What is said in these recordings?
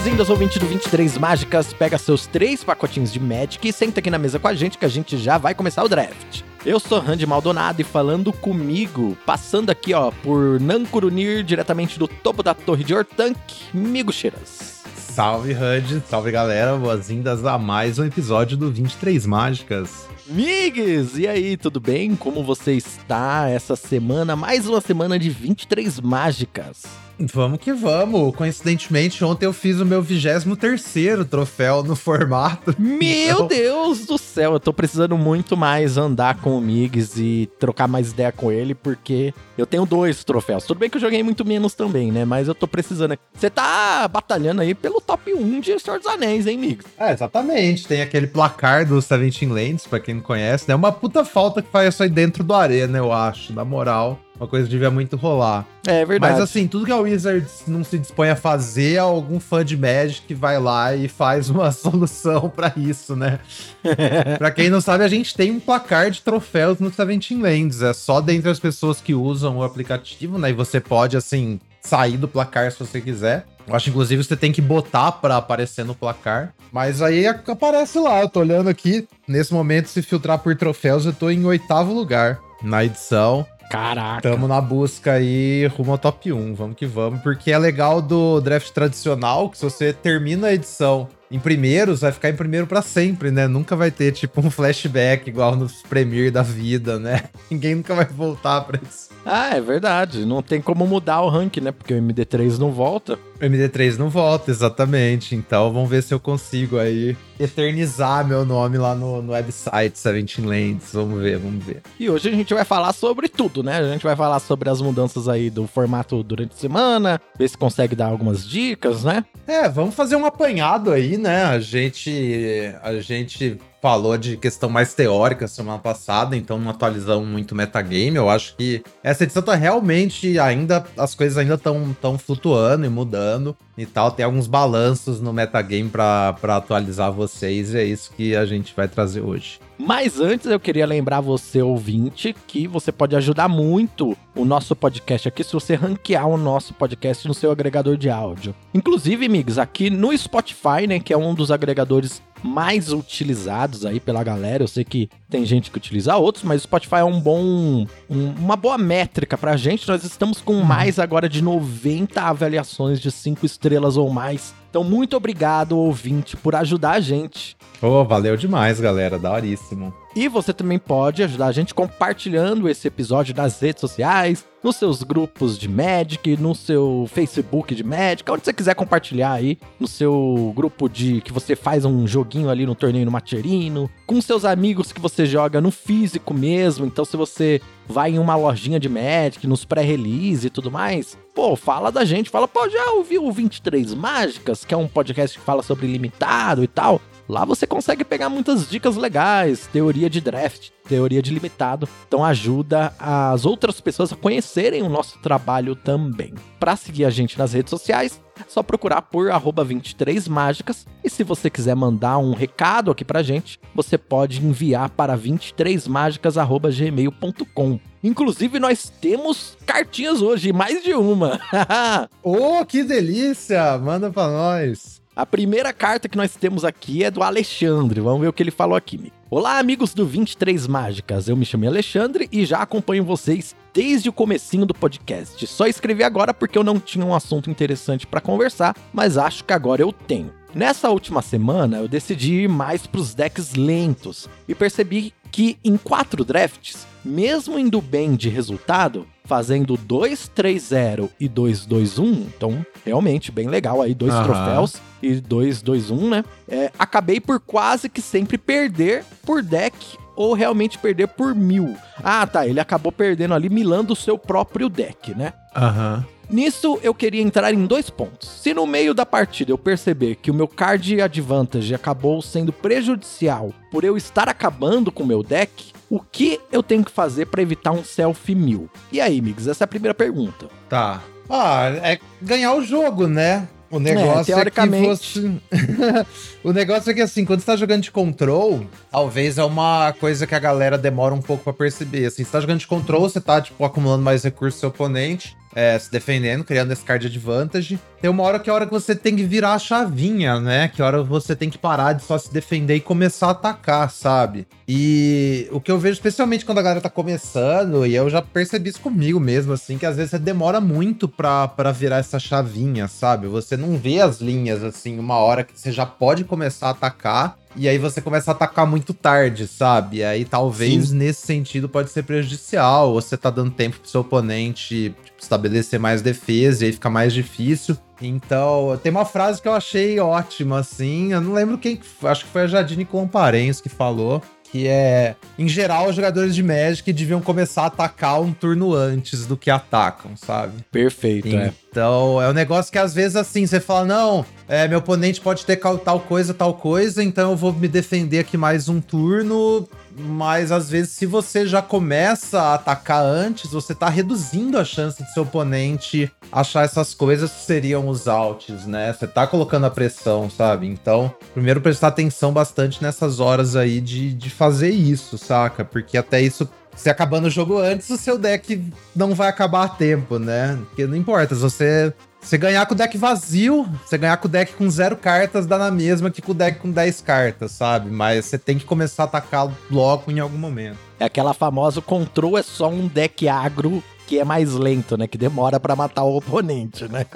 Boas-vindas, ouvinte do 23 Mágicas. Pega seus três pacotinhos de Magic e senta aqui na mesa com a gente que a gente já vai começar o draft. Eu sou Randy Maldonado e falando comigo, passando aqui ó por Nankurunir, diretamente do topo da torre de Ortank, Migo Cheiras. Salve Randy, salve galera, boas-vindas a mais um episódio do 23 Mágicas. Migs, e aí, tudo bem? Como você está essa semana? Mais uma semana de 23 mágicas. Vamos que vamos. Coincidentemente, ontem eu fiz o meu 23 troféu no formato. Meu então... Deus do céu, eu tô precisando muito mais andar com o Migs e trocar mais ideia com ele, porque eu tenho dois troféus. Tudo bem que eu joguei muito menos também, né? Mas eu tô precisando. Você tá batalhando aí pelo top 1 de Senhor dos Anéis, hein, Migs? É, exatamente. Tem aquele placar do Seventeen Lands, pra quem não conhece, né? Uma puta falta que faz isso aí dentro do Arena, eu acho, na moral. Uma coisa que devia muito rolar. É verdade. Mas assim, tudo que a Wizards não se dispõe a fazer, algum fã de Magic vai lá e faz uma solução para isso, né? pra quem não sabe, a gente tem um placar de troféus no Seventeen Lands. É só dentre as pessoas que usam o aplicativo, né? E você pode, assim, sair do placar se você quiser. Eu acho, inclusive, você tem que botar para aparecer no placar. Mas aí aparece lá. Eu tô olhando aqui. Nesse momento, se filtrar por troféus, eu tô em oitavo lugar na edição. Caraca. Tamo na busca aí rumo ao top 1. Vamos que vamos. Porque é legal do draft tradicional que se você termina a edição em primeiros, vai ficar em primeiro para sempre, né? Nunca vai ter, tipo, um flashback igual nos Premier da vida, né? Ninguém nunca vai voltar pra isso. Ah, é verdade. Não tem como mudar o rank, né? Porque o MD3 não volta. O MD3 não volta, exatamente. Então vamos ver se eu consigo aí eternizar meu nome lá no, no website Seventeen Lands. Vamos ver, vamos ver. E hoje a gente vai falar sobre tudo, né? A gente vai falar sobre as mudanças aí do formato durante a semana, ver se consegue dar algumas dicas, né? É, vamos fazer um apanhado aí, né? A gente, a gente falou de questão mais teórica semana passada, então não atualizamos muito metagame. Eu acho que essa edição tá realmente ainda. As coisas ainda estão tão flutuando e mudando e tal. Tem alguns balanços no metagame para atualizar vocês, e é isso que a gente vai trazer hoje. Mas antes eu queria lembrar você, ouvinte, que você pode ajudar muito o nosso podcast aqui se você ranquear o nosso podcast no seu agregador de áudio. Inclusive, amigos, aqui no Spotify, né, que é um dos agregadores mais utilizados aí pela galera. Eu sei que tem gente que utiliza outros, mas o Spotify é um bom, um, uma boa métrica pra gente. Nós estamos com uhum. mais agora de 90 avaliações de 5 estrelas ou mais. Então, muito obrigado, ouvinte, por ajudar a gente. Oh, valeu demais, galera. Daoríssimo. E você também pode ajudar a gente compartilhando esse episódio nas redes sociais, nos seus grupos de Magic, no seu Facebook de Magic, onde você quiser compartilhar aí, no seu grupo de que você faz um joguinho ali no torneio no Macherino, com seus amigos que você joga no físico mesmo. Então, se você vai em uma lojinha de Magic, nos pré-release e tudo mais, pô, fala da gente, fala, pô, já ouviu o 23 Mágicas, que é um podcast que fala sobre limitado e tal. Lá você consegue pegar muitas dicas legais, teoria de draft, teoria de limitado. Então ajuda as outras pessoas a conhecerem o nosso trabalho também. Para seguir a gente nas redes sociais, é só procurar por 23mágicas. E se você quiser mandar um recado aqui pra gente, você pode enviar para 23mágicas.gmail.com. Inclusive, nós temos cartinhas hoje, mais de uma. oh, que delícia! Manda pra nós. A primeira carta que nós temos aqui é do Alexandre. Vamos ver o que ele falou aqui. Olá, amigos do 23 Mágicas. Eu me chamo Alexandre e já acompanho vocês desde o comecinho do podcast. Só escrevi agora porque eu não tinha um assunto interessante para conversar, mas acho que agora eu tenho. Nessa última semana, eu decidi ir mais para os decks lentos e percebi que em quatro drafts, mesmo indo bem de resultado, fazendo 2-3-0 e 2-2-1, então realmente bem legal aí, dois uhum. troféus e 2-2-1, né? É, acabei por quase que sempre perder por deck ou realmente perder por mil. Ah, tá, ele acabou perdendo ali milando o seu próprio deck, né? Aham. Uhum. Nisso eu queria entrar em dois pontos. Se no meio da partida eu perceber que o meu card advantage acabou sendo prejudicial por eu estar acabando com o meu deck, o que eu tenho que fazer para evitar um self mil? E aí, amigos, essa é a primeira pergunta. Tá. Ah, é ganhar o jogo, né? O negócio é, teoricamente... é que você... o negócio é que assim, quando você tá jogando de control, talvez é uma coisa que a galera demora um pouco para perceber. Assim, você tá jogando de control, você tá, tipo, acumulando mais recursos do seu oponente. É, se defendendo, criando esse card advantage. Tem uma hora que é a hora que você tem que virar a chavinha, né? Que é a hora você tem que parar de só se defender e começar a atacar, sabe? E o que eu vejo, especialmente quando a galera tá começando, e eu já percebi isso comigo mesmo, assim, que às vezes você demora muito pra, pra virar essa chavinha, sabe? Você não vê as linhas, assim, uma hora que você já pode começar a atacar. E aí você começa a atacar muito tarde, sabe? E aí talvez Sim. nesse sentido pode ser prejudicial. Você tá dando tempo pro seu oponente tipo, estabelecer mais defesa e aí fica mais difícil. Então, tem uma frase que eu achei ótima, assim. Eu não lembro quem. Acho que foi a Jadine Comparenhos que falou que é, em geral, os jogadores de Magic deviam começar a atacar um turno antes do que atacam, sabe? Perfeito, é. Então, é um negócio que às vezes assim, você fala, não, é, meu oponente pode ter tal coisa, tal coisa, então eu vou me defender aqui mais um turno, mas às vezes se você já começa a atacar antes, você tá reduzindo a chance de seu oponente achar essas coisas que seriam os outs, né? Você tá colocando a pressão, sabe? Então, primeiro prestar atenção bastante nessas horas aí de, de fazer isso, saca? Porque até isso se acabando o jogo antes, o seu deck não vai acabar a tempo, né? Porque não importa, se você, você ganhar com o deck vazio, você ganhar com o deck com zero cartas, dá na mesma que com o deck com 10 cartas, sabe? Mas você tem que começar a atacar logo em algum momento. É aquela famosa control é só um deck agro que é mais lento, né? Que demora para matar o oponente, né?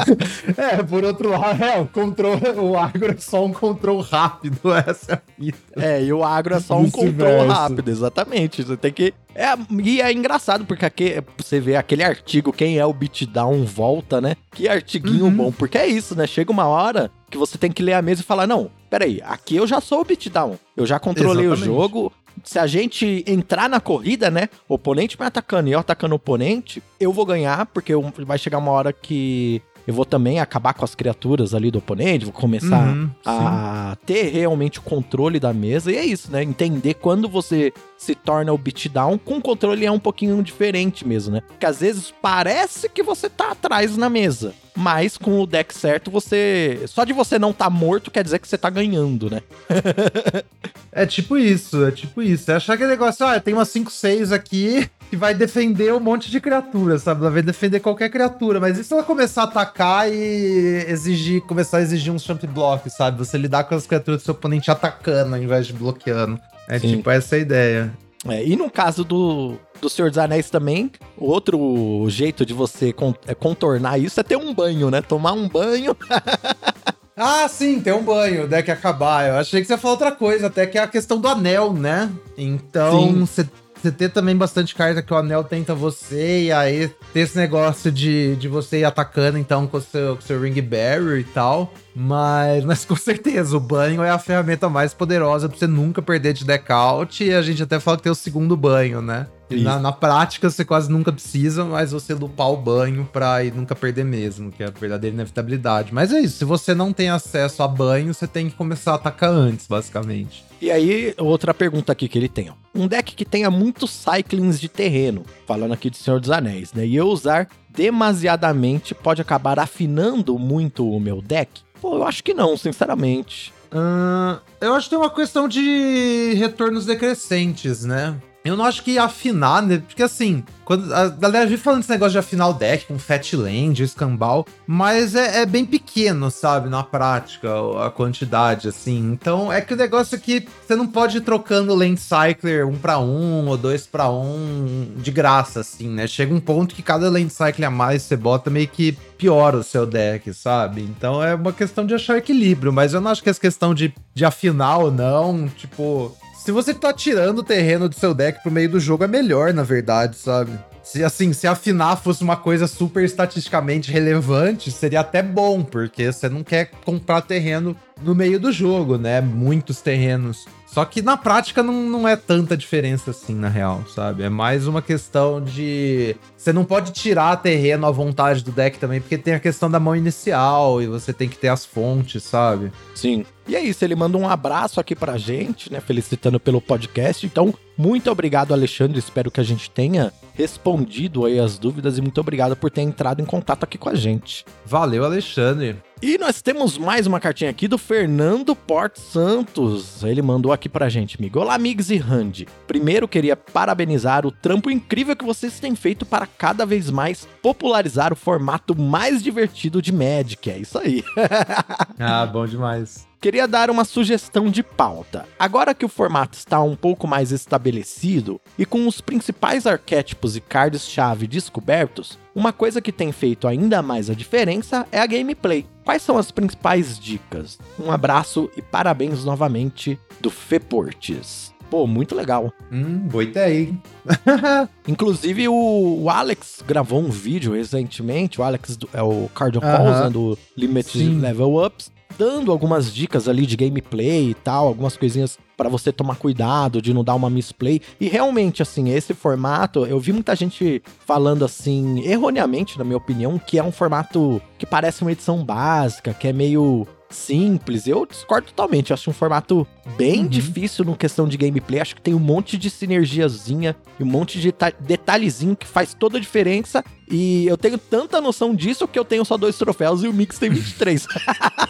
é, por outro lado, é, o controle, o agro é só um controle rápido, essa é a fita. É, e o agro é só um controle rápido, exatamente. Você tem que. É, e é engraçado, porque aqui, você vê aquele artigo, quem é o beatdown volta, né? Que artiguinho uhum. bom, porque é isso, né? Chega uma hora que você tem que ler a mesa e falar: não, peraí, aqui eu já sou o beatdown. Eu já controlei Exatamente. o jogo, se a gente entrar na corrida, né? O oponente me atacando e eu atacando o oponente, eu vou ganhar, porque vai chegar uma hora que eu vou também acabar com as criaturas ali do oponente, vou começar uhum, a ter realmente o controle da mesa. E é isso, né? Entender quando você se torna o beatdown, com o controle é um pouquinho diferente mesmo, né? Porque às vezes parece que você tá atrás na mesa. Mas com o deck certo, você. Só de você não tá morto quer dizer que você tá ganhando, né? é tipo isso, é tipo isso. É achar que negócio, ah, tem umas 5, 6 aqui que vai defender um monte de criatura, sabe? Ela vai defender qualquer criatura, mas e se ela começar a atacar e exigir, começar a exigir um champ block, sabe? Você lidar com as criaturas do seu oponente atacando ao invés de bloqueando. É Sim. tipo essa a ideia. É, e no caso do, do Senhor dos Anéis também, outro jeito de você é, contornar isso é ter um banho, né? Tomar um banho. ah, sim, ter um banho, deck acabar. Eu achei que você ia falar outra coisa, até que é a questão do anel, né? Então, você você ter também bastante carta que o anel tenta você, e aí ter esse negócio de, de você ir atacando então com o seu, seu Ring Barrier e tal. Mas, mas com certeza, o banho é a ferramenta mais poderosa pra você nunca perder de deck out. E a gente até fala que tem o segundo banho, né? Na, na, prática, você quase nunca precisa, mas você lupar o banho pra ir nunca perder mesmo, que é a verdadeira inevitabilidade. Mas é isso, se você não tem acesso a banho, você tem que começar a atacar antes, basicamente. E aí, outra pergunta aqui que ele tem, ó. Um deck que tenha muitos cyclings de terreno, falando aqui de Senhor dos Anéis, né? E eu usar demasiadamente pode acabar afinando muito o meu deck? Pô, eu acho que não, sinceramente. Eu acho que tem uma questão de retornos decrescentes, né? Eu não acho que afinar, né? Porque assim, quando a galera vive falando desse negócio de afinar o deck com Fatland, Escambau, mas é, é, bem pequeno, sabe, na prática, a quantidade, assim. Então é que o negócio é que você não pode ir trocando Land Cycler um para um ou dois para um de graça, assim, né? Chega um ponto que cada Land Cycler a mais você bota meio que piora o seu deck, sabe? Então é uma questão de achar equilíbrio, mas eu não acho que essa questão de, de afinar ou não, tipo, se você tá tirando o terreno do seu deck pro meio do jogo, é melhor, na verdade, sabe? Se assim, se afinar fosse uma coisa super estatisticamente relevante, seria até bom, porque você não quer comprar terreno no meio do jogo, né? Muitos terrenos. Só que na prática não, não é tanta diferença assim, na real, sabe? É mais uma questão de. Você não pode tirar terreno à vontade do deck também, porque tem a questão da mão inicial e você tem que ter as fontes, sabe? Sim. E é isso, ele manda um abraço aqui pra gente, né? Felicitando pelo podcast. Então, muito obrigado, Alexandre. Espero que a gente tenha respondido aí as dúvidas e muito obrigado por ter entrado em contato aqui com a gente. Valeu, Alexandre. E nós temos mais uma cartinha aqui do Fernando Port Santos. Ele mandou aqui pra gente, amigo. Olá, amigos e Randy. Primeiro, queria parabenizar o trampo incrível que vocês têm feito para cada vez mais popularizar o formato mais divertido de Magic. É isso aí. ah, bom demais queria dar uma sugestão de pauta. Agora que o formato está um pouco mais estabelecido e com os principais arquétipos e cards-chave descobertos, uma coisa que tem feito ainda mais a diferença é a gameplay. Quais são as principais dicas? Um abraço e parabéns novamente do Feportes. Pô, muito legal. Hum, boa ideia, hein? Inclusive, o, o, Alex gravou um vídeo recentemente. O Alex do, é o Cardio uh -huh. né, do Limited Sim. Level Ups dando algumas dicas ali de gameplay e tal, algumas coisinhas para você tomar cuidado de não dar uma misplay. E realmente, assim, esse formato, eu vi muita gente falando assim, erroneamente, na minha opinião, que é um formato que parece uma edição básica, que é meio simples. Eu discordo totalmente. Eu acho um formato bem uhum. difícil no questão de gameplay. Acho que tem um monte de sinergiazinha e um monte de detalhezinho que faz toda a diferença. E eu tenho tanta noção disso que eu tenho só dois troféus e o Mix tem 23.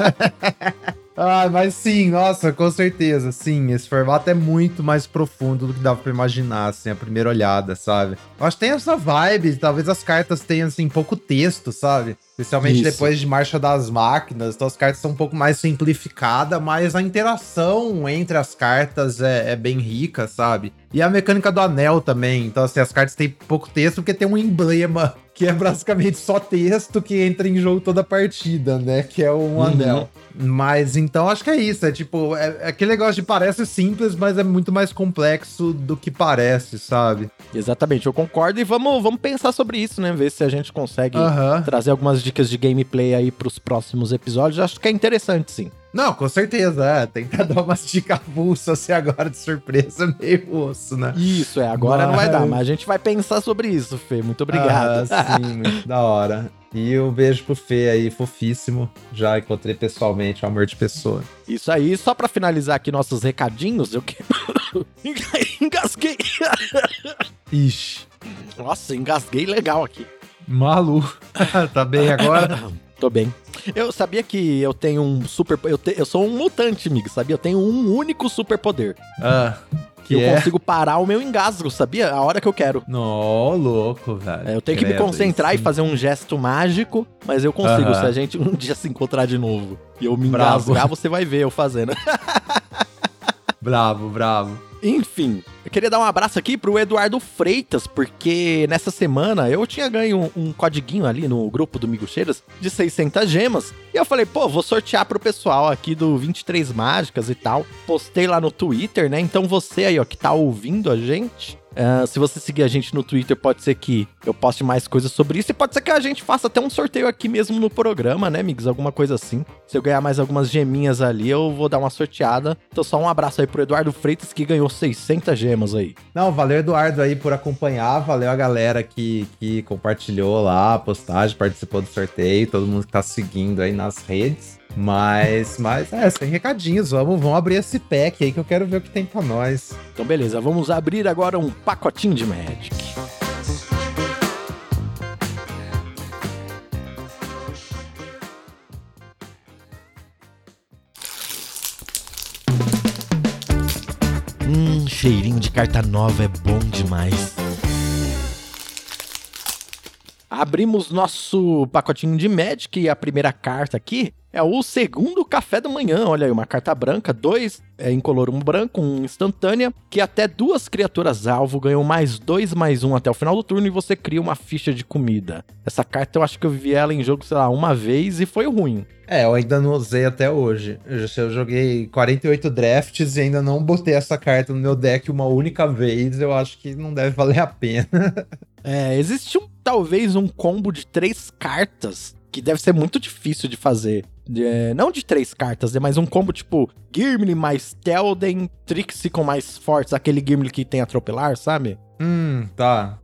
Ah, mas sim, nossa, com certeza, sim. Esse formato é muito mais profundo do que dava pra imaginar, assim, a primeira olhada, sabe? Eu acho que tem essa vibe, talvez as cartas tenham, assim, pouco texto, sabe? Especialmente Isso. depois de Marcha das Máquinas. Então as cartas são um pouco mais simplificadas, mas a interação entre as cartas é, é, bem rica, sabe? E a mecânica do anel também. Então, assim, as cartas têm pouco texto porque tem um emblema que é basicamente só texto que entra em jogo toda a partida, né? Que é um uhum. anel. Mas então acho que é isso. É tipo, é, é, aquele negócio de parece simples, mas é muito mais complexo do que parece, sabe? Exatamente, eu concordo. E vamos, vamos pensar sobre isso, né? Ver se a gente consegue uhum. trazer algumas dicas de gameplay aí pros próximos episódios. Acho que é interessante, sim. Não, com certeza, é. Tentar dar umas dicas avulsas assim agora de surpresa, meio osso, né? Isso, é. Agora mas... não vai dar, mas a gente vai pensar sobre isso, Fê. Muito obrigado. Ah, sim, muito da hora. E um beijo pro Fê aí, fofíssimo. Já encontrei pessoalmente, um amor de pessoa. Isso aí, só pra finalizar aqui nossos recadinhos, eu quero. engasguei. Ixi. Nossa, engasguei legal aqui. Malu. tá bem agora? Tô bem. Eu sabia que eu tenho um super. Eu, te, eu sou um mutante, amigo, sabia? Eu tenho um único superpoder. Ah. Que eu é? consigo parar o meu engasgo, sabia? A hora que eu quero. Nó, louco, velho. É, eu tenho que me concentrar e fazer um gesto mágico, mas eu consigo. Uh -huh. Se a gente um dia se encontrar de novo e eu me bravo. engasgar, você vai ver eu fazendo. bravo, bravo. Enfim, eu queria dar um abraço aqui pro Eduardo Freitas, porque nessa semana eu tinha ganho um, um codiguinho ali no grupo do Migucheiras de 600 gemas. E eu falei, pô, vou sortear pro pessoal aqui do 23 Mágicas e tal. Postei lá no Twitter, né? Então você aí, ó, que tá ouvindo a gente, Uh, se você seguir a gente no Twitter, pode ser que eu poste mais coisas sobre isso. E pode ser que a gente faça até um sorteio aqui mesmo no programa, né, amigos? Alguma coisa assim. Se eu ganhar mais algumas geminhas ali, eu vou dar uma sorteada. Então, só um abraço aí pro Eduardo Freitas, que ganhou 600 gemas aí. Não, valeu, Eduardo, aí por acompanhar. Valeu a galera que, que compartilhou lá a postagem, participou do sorteio. Todo mundo que tá seguindo aí nas redes. Mas, mas é, sem recadinhos. Vamos, vamos abrir esse pack aí que eu quero ver o que tem pra nós. Então, beleza, vamos abrir agora um pacotinho de Magic. Hum, cheirinho de carta nova é bom demais. Abrimos nosso pacotinho de Magic e a primeira carta aqui é o segundo café da manhã. Olha aí, uma carta branca, dois é, incolor, um branco, um instantânea, que até duas criaturas alvo ganham mais dois, mais um até o final do turno e você cria uma ficha de comida. Essa carta eu acho que eu vi ela em jogo, sei lá, uma vez e foi ruim. É, eu ainda não usei até hoje. Eu joguei 48 drafts e ainda não botei essa carta no meu deck uma única vez. Eu acho que não deve valer a pena. é, existe um, talvez um combo de três cartas que deve ser muito difícil de fazer. É, não de três cartas, é mais um combo tipo Gimli mais Telden, Trixie com mais fortes, aquele Gimli que tem atropelar, sabe? Hum, tá.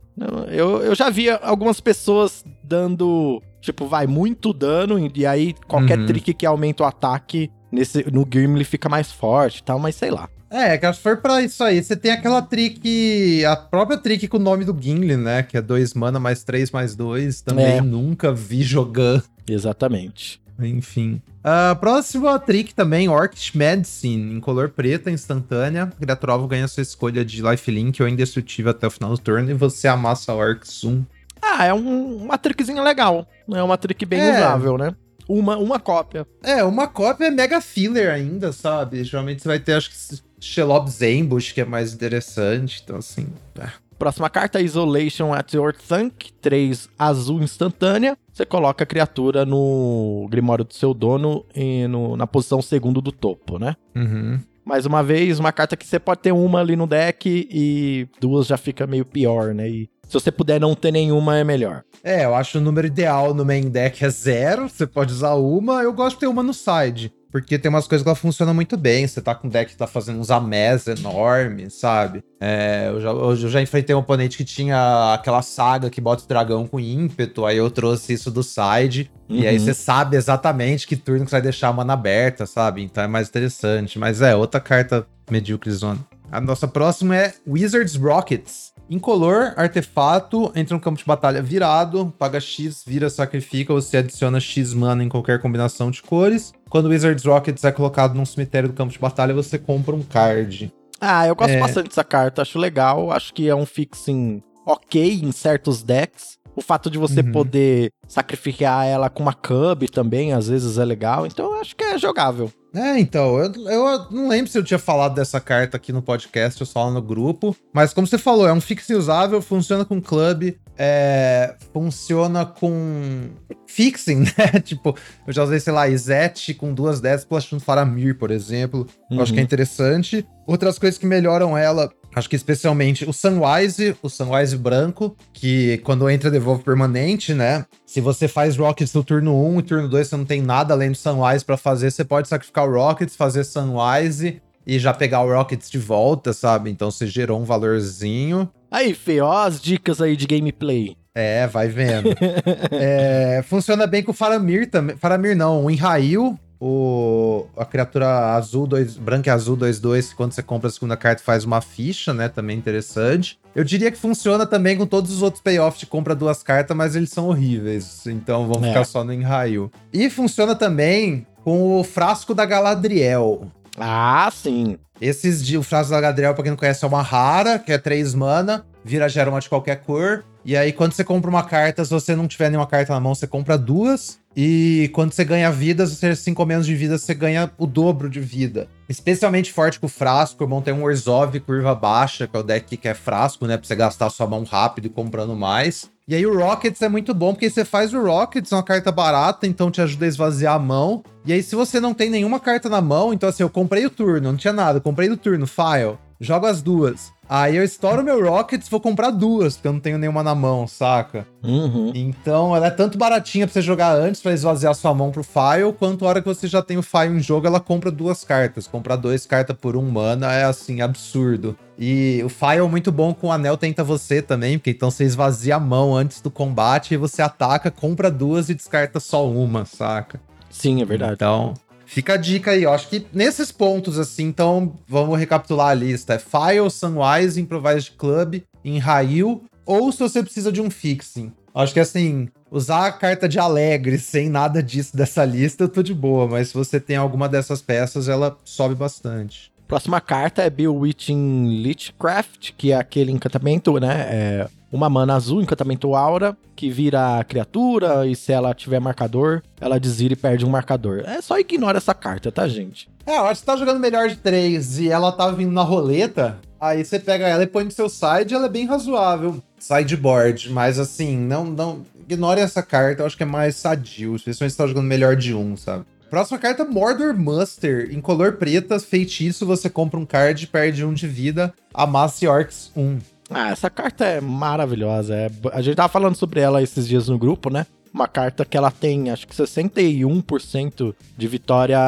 Eu, eu já vi algumas pessoas dando, tipo, vai muito dano, e aí qualquer uhum. trick que aumenta o ataque nesse, no Gimli fica mais forte e tal, mas sei lá. É, que se for pra isso aí, você tem aquela trick, a própria trick com o nome do Gimli, né? Que é 2 mana mais 3 mais 2. Também É. nunca vi jogando. Exatamente. Enfim. A próxima trick também, Orcish Medicine, em color preta, instantânea. Criatura alvo ganha sua escolha de lifelink ou indestrutível até o final do turno e você amassa Orcs 1. Ah, é um- uma trickzinha legal. É uma trick bem É. usável, né? Uma, uma cópia. É, uma cópia é mega filler ainda, sabe? Geralmente você vai ter, acho que, Shelob's Ambush, que é mais interessante. Então, assim. é. Próxima carta, Isolation at Your Thunk, 3 azul instantânea. Você coloca a criatura no Grimório do seu dono e no- na posição segundo do topo, né? Uhum. Mais uma vez, uma carta que você pode ter uma ali no deck e duas já fica meio pior, né? E se você puder não ter nenhuma, é melhor. É, eu acho o número ideal no main deck é zero. Você pode usar uma. Eu gosto de ter uma no side. Porque tem umas coisas que ela funciona muito bem. Você tá com um deck que tá fazendo uns amés enormes, sabe? É, eu, já, eu já enfrentei um oponente que tinha aquela saga que bota o dragão com ímpeto. Aí eu trouxe isso do side. E aí Uhum. você sabe exatamente que turno que você vai deixar a mana aberta, sabe? Então é mais interessante. Mas é, outra carta medíocre zona. A nossa próxima é Wizards Rockets. Incolor, artefato, entra no campo de batalha virado, paga X, vira, sacrifica, você adiciona X mana em qualquer combinação de cores. Quando o Wizards Rockets é colocado num cemitério do campo de batalha, você compra um card. Ah, eu gosto É. bastante dessa carta, acho legal. Acho que é um fixing ok em certos decks. O fato de você Uhum. poder sacrificar ela com uma Cub também, às vezes é legal. Então eu acho que é jogável. É, então, eu, eu não lembro se eu tinha falado dessa carta aqui no podcast ou só lá no grupo, mas como você falou, é um fixe usável, funciona com club, é, funciona com fixing, né? tipo, eu já usei, sei lá, Izete com duas dessas plastando Faramir, por exemplo. Eu acho que é interessante. Outras coisas que melhoram ela, acho que especialmente o Sunwise, o Sunwise branco, que quando entra devolve permanente, né? Se você faz Rockets no turno 1 e turno 2 você não tem nada além do Sunwise pra fazer, você pode sacrificar o Rockets, fazer Sunwise e já pegar o Rockets de volta, sabe? Então você gerou um valorzinho. Aí, Fê, ó as dicas aí de gameplay. É, vai vendo. É, funciona bem com o Faramir também. Faramir não, o Enrail, o, a criatura azul, dois, branca e azul 2-2, quando você compra a segunda carta faz uma ficha, né? Também interessante. Eu diria que funciona também com todos os outros payoffs de compra duas cartas, mas eles são horríveis. Então vamos É. ficar só no Enrail. E funciona também com o Frasco da Galadriel. Ah, sim. Esses de o frasco da Galadriel, pra quem não conhece, é uma rara, que é 3 mana, vira gera uma de qualquer cor. E aí, quando você compra uma carta, se você não tiver nenhuma carta na mão, você compra duas. E quando você ganha vidas, você 5 ou menos de vida, você ganha o dobro de vida. Especialmente forte com o frasco, irmão tem um Orzhov curva baixa, que é o deck que é frasco, né? Pra você gastar sua mão rápido e comprando mais. E aí o Rockets é muito bom, porque você faz o Rockets, é uma carta barata, então te ajuda a esvaziar a mão. E aí, se você não tem nenhuma carta na mão, então assim, eu comprei o turno, não tinha nada, eu comprei no turno, file, jogo as duas. Aí eu estouro meu Rockets, vou comprar duas, porque eu não tenho nenhuma na mão, saca? Uhum. Então ela é tanto baratinha pra você jogar antes, pra esvaziar sua mão pro file, quanto a hora que você já tem o file em jogo, ela compra duas cartas. Comprar dois cartas por um mana é assim, absurdo. E o file é muito bom com o anel tenta você também, porque então você esvazia a mão antes do combate e você ataca, compra duas e descarta só uma, saca? Sim, é verdade. Então, fica a dica aí. Eu acho que nesses pontos, assim, então, vamos recapitular a lista. É File, Sunwise, Improvised Club, Enrail, ou se você precisa de um fixing. Acho que, assim, usar a carta de Alegre sem nada disso dessa lista, eu tô de boa. Mas se você tem alguma dessas peças, ela sobe bastante. Próxima carta é Bewitching Lichcraft, que é aquele encantamento, né? É uma mana azul, encantamento aura, que vira criatura e se ela tiver marcador, ela desvira e perde um marcador. É só ignora essa carta, tá, gente? É, que você tá jogando melhor de três e ela tá vindo na roleta, aí você pega ela e põe no seu side, ela é bem razoável. Sideboard, mas assim, não, não. Ignore essa carta, eu acho que é mais sadio, especialmente se tá jogando melhor de um, sabe? Próxima carta, Mordor Muster. Em color preta, feitiço, você compra um card, perde um de vida, amasse Orcs 1. Ah, essa carta é maravilhosa. é- a gente tava falando sobre ela esses dias no grupo, né? Uma carta que ela tem, acho que 61% de vitória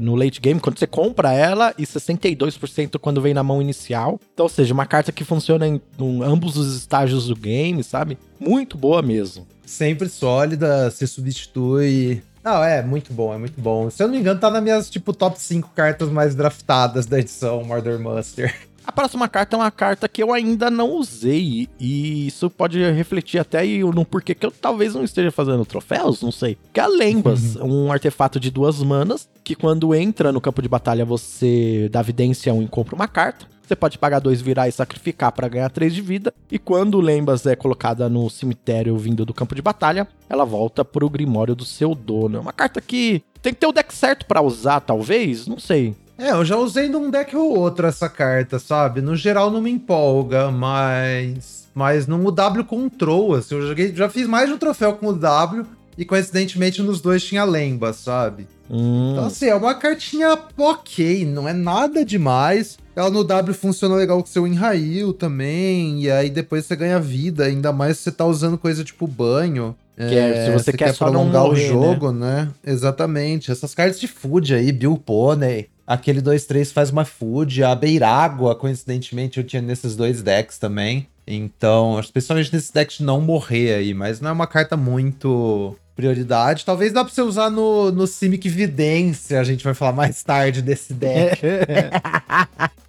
no late game quando você compra ela e 62% quando vem na mão inicial. Então, ou seja, uma carta que funciona em, em ambos os estágios do game, sabe? Muito boa mesmo. Sempre sólida, se substitui. Não, é muito bom, é muito bom. Se eu não me engano, tá nas minhas, tipo, top 5 cartas mais draftadas da edição Murder Master. A próxima carta é uma carta que eu ainda não usei, e isso pode refletir até no porquê que eu talvez não esteja fazendo troféus, não sei. Que é a Lembas, um artefato de duas manas, que quando entra no campo de batalha você dá evidência 1 e compra uma carta. Você pode pagar dois, virar e sacrificar para ganhar três de vida. E quando Lembas é colocada no cemitério vindo do campo de batalha, ela volta pro Grimório do seu dono. É uma carta que tem que ter o deck certo para usar, talvez, não sei. É, eu já usei num deck ou outro essa carta, sabe? No geral não me empolga, mas. Mas no W Control, assim, eu joguei, já fiz mais de um troféu com o W e coincidentemente nos dois tinha Lemba, sabe? Hum. Então, assim, é uma cartinha ok, não é nada demais. Ela no W funciona legal com seu Enrail também, e aí depois você ganha vida, ainda mais se você tá usando coisa tipo banho. Que é, se você, quer, quer prolongar morrer, o jogo, né? né? Exatamente. Essas cartas de food aí, Bill Pony, Aquele 2-3 faz uma food. A Beirágua, coincidentemente, eu tinha nesses dois decks também. Então, especialmente nesse deck de não morrer aí. Mas não é uma carta muito prioridade. Talvez dá pra você usar no, no Simic Vidência. A gente vai falar mais tarde desse deck.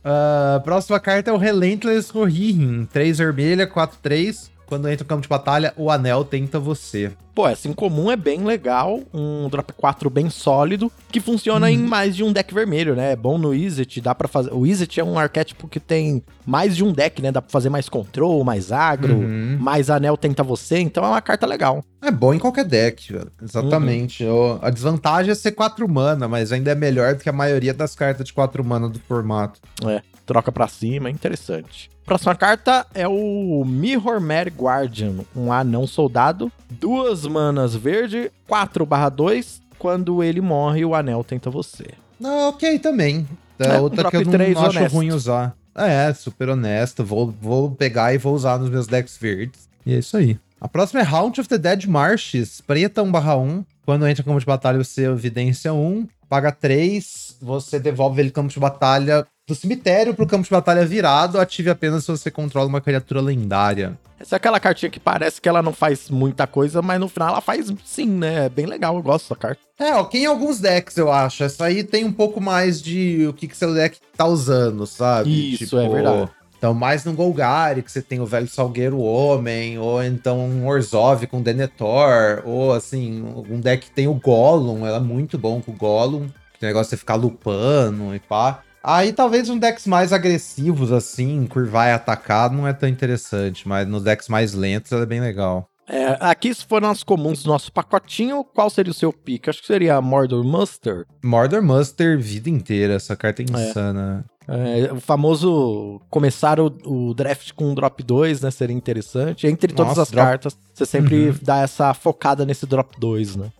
uh, próxima carta é o Relentless Rohirrim. 3 vermelha, 4-3. Quando entra no campo de batalha, o anel tenta você. Pô, essa comum é bem legal, um drop 4 bem sólido, que funciona hum. em mais de um deck vermelho, né? É bom no Izzet, dá para fazer. O Izzet é um arquétipo que tem mais de um deck, né? Dá pra fazer mais control, mais agro, uhum. mais anel tenta você, então é uma carta legal. É bom em qualquer deck, velho. Exatamente. Uhum. A desvantagem é ser 4 mana, mas ainda é melhor do que a maioria das cartas de 4 mana do formato. É, troca pra cima, é interessante. Próxima carta é o Mirrormere Guardian, um anão soldado, duas manas verde, 4 2. Quando ele morre, o anel tenta você. Não, ok também. É, é outra que eu não, não acho ruim usar. É, super honesto. Vou, vou pegar e vou usar nos meus decks verdes. E é isso aí. A próxima é Haunt of the Dead Marshes, preta 1/1. Quando entra no campo de batalha, você evidência 1, paga 3, você devolve ele no campo de batalha do cemitério pro campo de batalha virado, ative apenas se você controla uma criatura lendária. Essa é aquela cartinha que parece que ela não faz muita coisa, mas no final ela faz sim, né? É bem legal, eu gosto dessa carta. É, ok, em alguns decks eu acho. Essa aí tem um pouco mais de o que, que seu deck tá usando, sabe? Isso, tipo, é verdade. Então, mais no Golgari, que você tem o Velho Salgueiro Homem, ou então um Orzhov com Denethor, ou assim, um deck que tem o Gollum, ela é muito bom com o Gollum, que negócio é você ficar lupando e pá. Aí talvez um decks mais agressivos, assim, curvar e atacar, não é tão interessante, mas nos decks mais lentos ela é bem legal. É, aqui foram as comuns do nosso pacotinho. Qual seria o seu pick? Acho que seria Mordor Muster. Mordor Muster vida inteira, essa carta é, é. insana. É. É, o famoso começar o, o, draft com um drop 2, né? Seria interessante. Entre todas Nossa, as drop... cartas, você sempre uhum. dá essa focada nesse drop 2, né?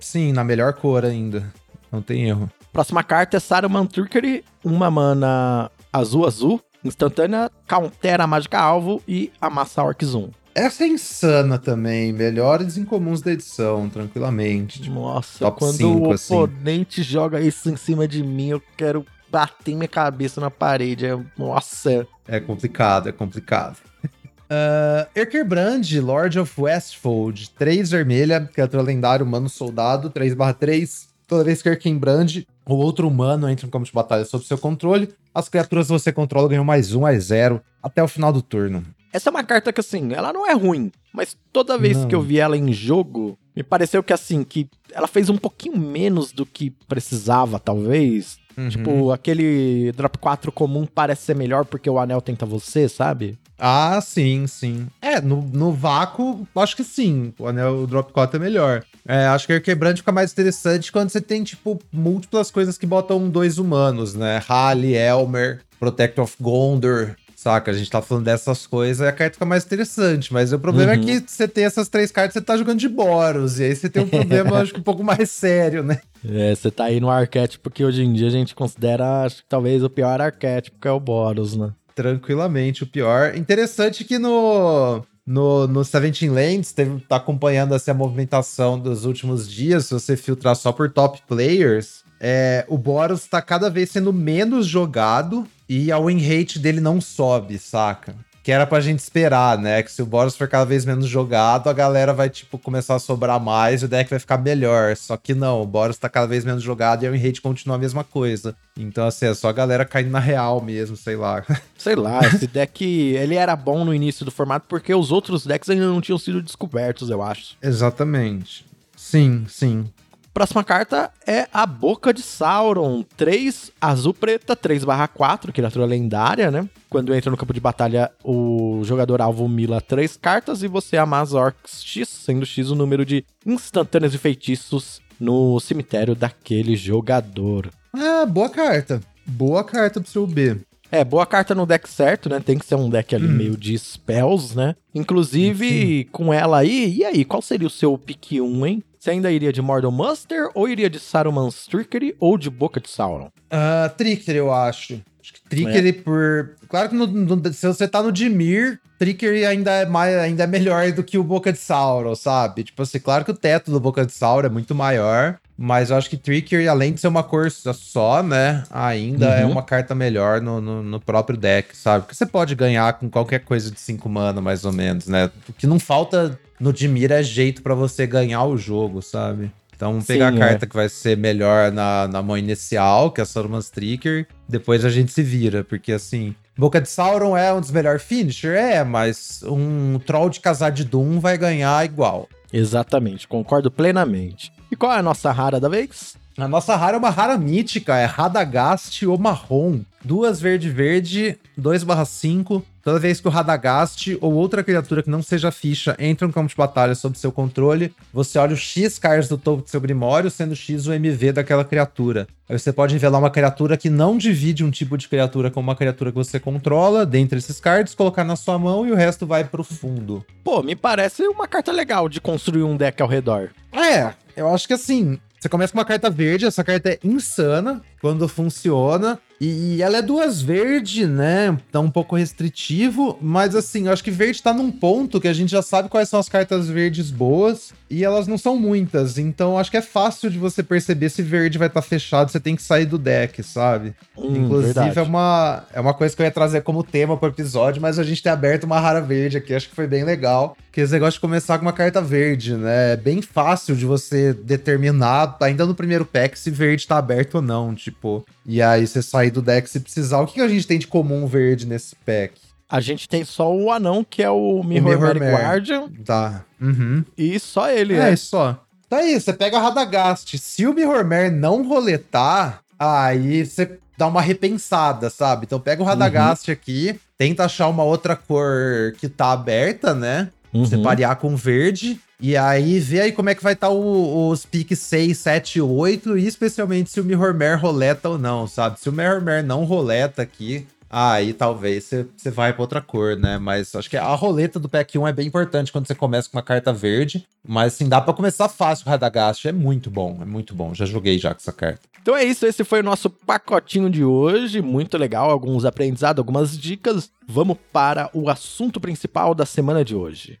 Sim, na melhor cor ainda. Não tem erro. Próxima carta é Saruman Trickery, uma mana azul-azul, instantânea, countera a mágica alvo e amassa Orc Zoom. Essa é insana também, melhores incomuns da edição, tranquilamente. Tipo, Nossa, quando cinco, o assim. oponente assim. joga isso em cima de mim, eu quero bater minha cabeça na parede. É, nossa. É complicado, é complicado. Uh, Erkerbrand, Lord of Westfold, 3 vermelha, criatura lendária, humano soldado, 3/3. Toda vez que Erkenbrand ou outro humano entra no campo de batalha sob seu controle, as criaturas que você controla ganham mais um, mais zero, até o final do turno. Essa é uma carta que, assim, ela não é ruim, mas toda vez não. que eu vi ela em jogo, me pareceu que, assim, que ela fez um pouquinho menos do que precisava, talvez. Uhum. Tipo, aquele drop 4 comum parece ser melhor porque o anel tenta você, sabe? Ah, sim, sim. É, no, no vácuo, acho que sim. O anel o drop 4 é melhor. É, acho que o quebrante fica mais interessante quando você tem, tipo, múltiplas coisas que botam dois humanos, né? Hali, Elmer, Protect of Gondor, saca? A gente tá falando dessas coisas e a carta fica mais interessante. Mas o problema é uhum. é que você tem essas três cartas, você tá jogando de Boros. E aí você tem um problema, acho que um pouco mais sério, né? É, você tá aí no arquétipo que hoje em dia a gente considera, acho que talvez o pior arquétipo, que é o Boros, né? Tranquilamente o pior. Interessante que no no, no Seventeen Lands, teve, tá acompanhando assim, a movimentação dos últimos dias, se você filtrar só por top players, é, o Boros tá cada vez sendo menos jogado e a win rate dele não sobe, saca? Que era pra gente esperar, né? Que se o Boros for cada vez menos jogado, a galera vai, tipo, começar a sobrar mais e o deck vai ficar melhor. Só que não, o Boros tá cada vez menos jogado e o rate continua a mesma coisa. Então, assim, é só a galera caindo na real mesmo, sei lá. Sei lá, esse deck, ele era bom no início do formato porque os outros decks ainda não tinham sido descobertos, eu acho. Exatamente. Sim, sim. Próxima carta é a Boca de Sauron. 3 azul preta, 3 4, criatura lendária, né? Quando entra no campo de batalha, o jogador alvo mila 3 cartas e você amassa orcs X, sendo X o número de instantâneos e feitiços no cemitério daquele jogador. Ah, boa carta. Boa carta pro seu B. É, boa carta no deck certo, né? Tem que ser um deck ali hum. meio de spells, né? Inclusive, Sim. com ela aí, e aí, qual seria o seu pick 1, hein? Você ainda iria de Mortal Muster, ou iria de Saruman's Trickery, ou de Boca de Sauron? Uh, Trickery, eu acho. Acho que Trickery é. por... Claro que no, no, se você tá no Dimir, Trickery ainda é, mais, ainda é melhor do que o Boca de Sauron, sabe? Tipo assim, claro que o teto do Boca de Sauron é muito maior, mas eu acho que Trickery, além de ser uma cor só, né? Ainda é uhum. é uma carta melhor no, no, no, próprio deck, sabe? Porque você pode ganhar com qualquer coisa de 5 mana, mais ou menos, né? O que não falta no Dimir é jeito para você ganhar o jogo, sabe? Então, pegar Sim, a carta é. que vai ser melhor na, na mão inicial, que é a Saruman's depois a gente se vira, porque assim, Boca de Sauron é um dos melhores finisher? É, mas um Troll de Casar de Doom vai ganhar igual. Exatamente, concordo plenamente. E qual é a nossa rara da vez? A nossa rara é uma rara mítica, é Radagast ou Marrom. Duas verde-verde, 2/5. Toda vez que o Radagast ou outra criatura que não seja ficha entra no campo de batalha sob seu controle, você olha o X cards do topo do seu Grimório, sendo X o MV daquela criatura. Aí você pode revelar uma criatura que não divide um tipo de criatura com uma criatura que você controla, dentre esses cards, colocar na sua mão e o resto vai pro fundo. Pô, me parece uma carta legal de construir um deck ao redor. É, eu acho que assim, você começa com uma carta verde, essa carta é insana quando funciona. E ela é duas verde, né? Tá um pouco restritivo, mas assim, eu acho que verde tá num ponto que a gente já sabe quais são as cartas verdes boas e elas não são muitas. Então acho que é fácil de você perceber se verde vai estar tá fechado, você tem que sair do deck, sabe? Hum, Inclusive é uma, é uma coisa que eu ia trazer como tema pro episódio, mas a gente tem aberto uma rara verde aqui, acho que foi bem legal. Que esse negócio de começar com uma carta verde, né? É bem fácil de você determinar, ainda no primeiro pack, se verde tá aberto ou não, tipo. E aí você sair do deck se precisar. O que a gente tem de comum verde nesse pack? A gente tem só o anão, que é o Mirror, o Mirror Guardian. Tá. Uhum. E só ele, é. É, só. Tá aí, você pega a Radagast. Se o Mirror Mare não roletar, aí você dá uma repensada, sabe? Então pega o Radagast uhum. aqui, tenta achar uma outra cor que tá aberta, né? Uhum. Você parear com verde. E aí, vê aí como é que vai estar tá os piques 6, 7, 8, e especialmente se o Mirror Mare roleta ou não, sabe? Se o Mirror Mare não roleta aqui, aí talvez você vai para outra cor, né? Mas acho que a roleta do pack 1 é bem importante quando você começa com uma carta verde. Mas assim, dá para começar fácil o Radagast. É muito bom, é muito bom. Já joguei já com essa carta. Então é isso, esse foi o nosso pacotinho de hoje. Muito legal, alguns aprendizados, algumas dicas. Vamos para o assunto principal da semana de hoje.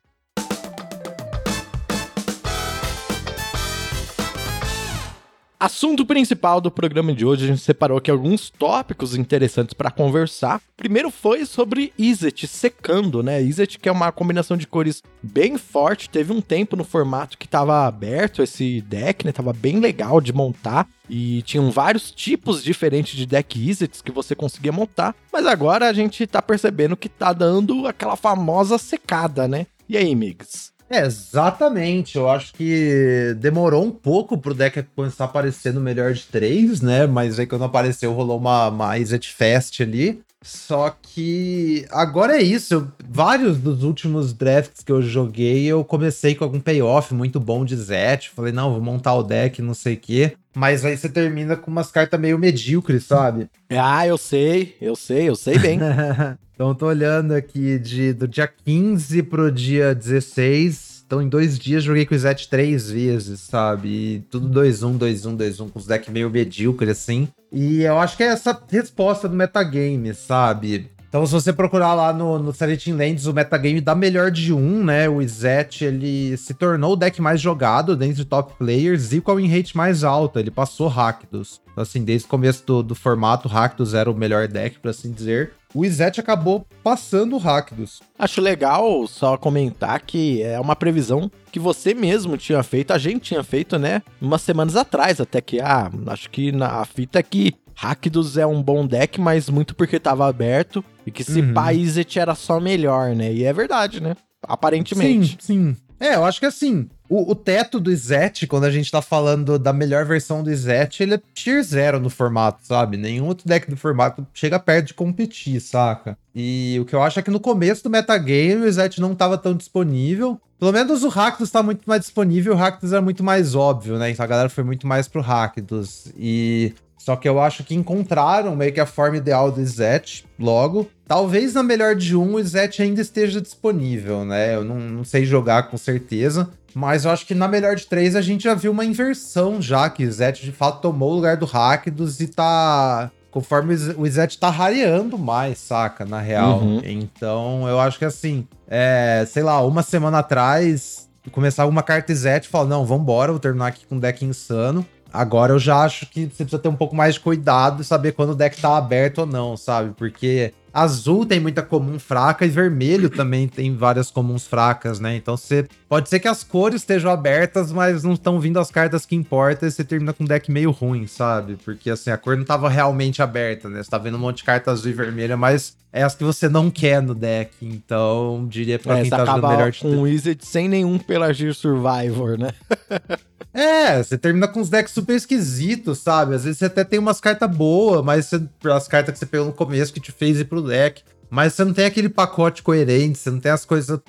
Assunto principal do programa de hoje, a gente separou aqui alguns tópicos interessantes para conversar. Primeiro foi sobre Izzet secando, né? Izzet que é uma combinação de cores bem forte, teve um tempo no formato que estava aberto esse deck, né? Tava bem legal de montar e tinham vários tipos diferentes de deck Izzets que você conseguia montar, mas agora a gente tá percebendo que tá dando aquela famosa secada, né? E aí, Migs? É, exatamente. Eu acho que demorou um pouco pro deck começar a aparecer no melhor de três, né? Mas aí quando apareceu, rolou uma, uma Izzet Fest ali. Só que agora é isso. vários dos últimos drafts que eu joguei, eu comecei com algum payoff muito bom de Zet. Falei, não, vou montar o deck, não sei o quê. Mas aí você termina com umas cartas meio medíocres, sabe? Ah, eu sei, eu sei, eu sei bem. então tô olhando aqui de, do dia 15 pro dia 16. Então, em dois dias, joguei com o Zet três vezes, sabe? E tudo 2-1, 2-1, 2-1, com os decks meio medíocre, assim. E eu acho que é essa resposta do metagame, sabe? Então, se você procurar lá no, no Silent Lands, o metagame dá melhor de um, né? O Izet, ele se tornou o deck mais jogado dentre top players e com a win rate mais alta. Ele passou Rakdos. Então, assim, desde o começo do, do formato, Rakdos era o melhor deck, por assim dizer. O Izete acabou passando o Rakdos. Acho legal só comentar que é uma previsão que você mesmo tinha feito, a gente tinha feito, né? Umas semanas atrás, até que, ah, acho que na fita é que Rakdos é um bom deck, mas muito porque tava aberto e que se uhum. Paizet era só melhor, né? E é verdade, né? Aparentemente. Sim, sim. É, eu acho que assim, o, o, teto do Izete, quando a gente tá falando da melhor versão do Izete, ele é tier zero no formato, sabe? Nenhum outro deck do formato chega perto de competir, saca? E o que eu acho é que no começo do metagame o Izete não tava tão disponível. Pelo menos o Rakdos tá muito mais disponível, o Rakdos era muito mais óbvio, né? Então a galera foi muito mais pro Rakdos. E só que eu acho que encontraram meio que a forma ideal do Izete logo. Talvez na melhor de um o Izete ainda esteja disponível, né? Eu não, não, sei jogar com certeza. Mas eu acho que na melhor de três a gente já viu uma inversão já, que o Izete de fato tomou o lugar do Rakdos e tá. Conforme o Izete tá rareando mais, saca? Na real. Uhum. Então eu acho que assim, é, sei lá, uma semana atrás, começar uma carta Izete e falar: não, vambora, vou terminar aqui com um deck insano. Agora eu já acho que você precisa ter um pouco mais de cuidado e saber quando o deck tá aberto ou não, sabe? Porque azul tem muita comum fraca e vermelho também tem várias comuns fracas, né? Então você pode ser que as cores estejam abertas, mas não estão vindo as cartas que importam e você termina com um deck meio ruim, sabe? Porque assim, a cor não tava realmente aberta, né? Você tá vendo um monte de carta azul e vermelha, mas é as que você não quer no deck. Então, diria pra é, quem tá jogando melhor de um Wizard sem nenhum Pelagir Survivor, né? É, você termina com uns decks super esquisitos, sabe? Às vezes você até tem umas cartas boas, mas você, as cartas que você pegou no começo que te fez ir pro deck. Mas você não tem aquele pacote coerente, você não tem as coisas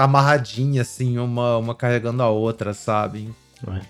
amarradinhas, assim, uma, uma carregando a outra, sabe?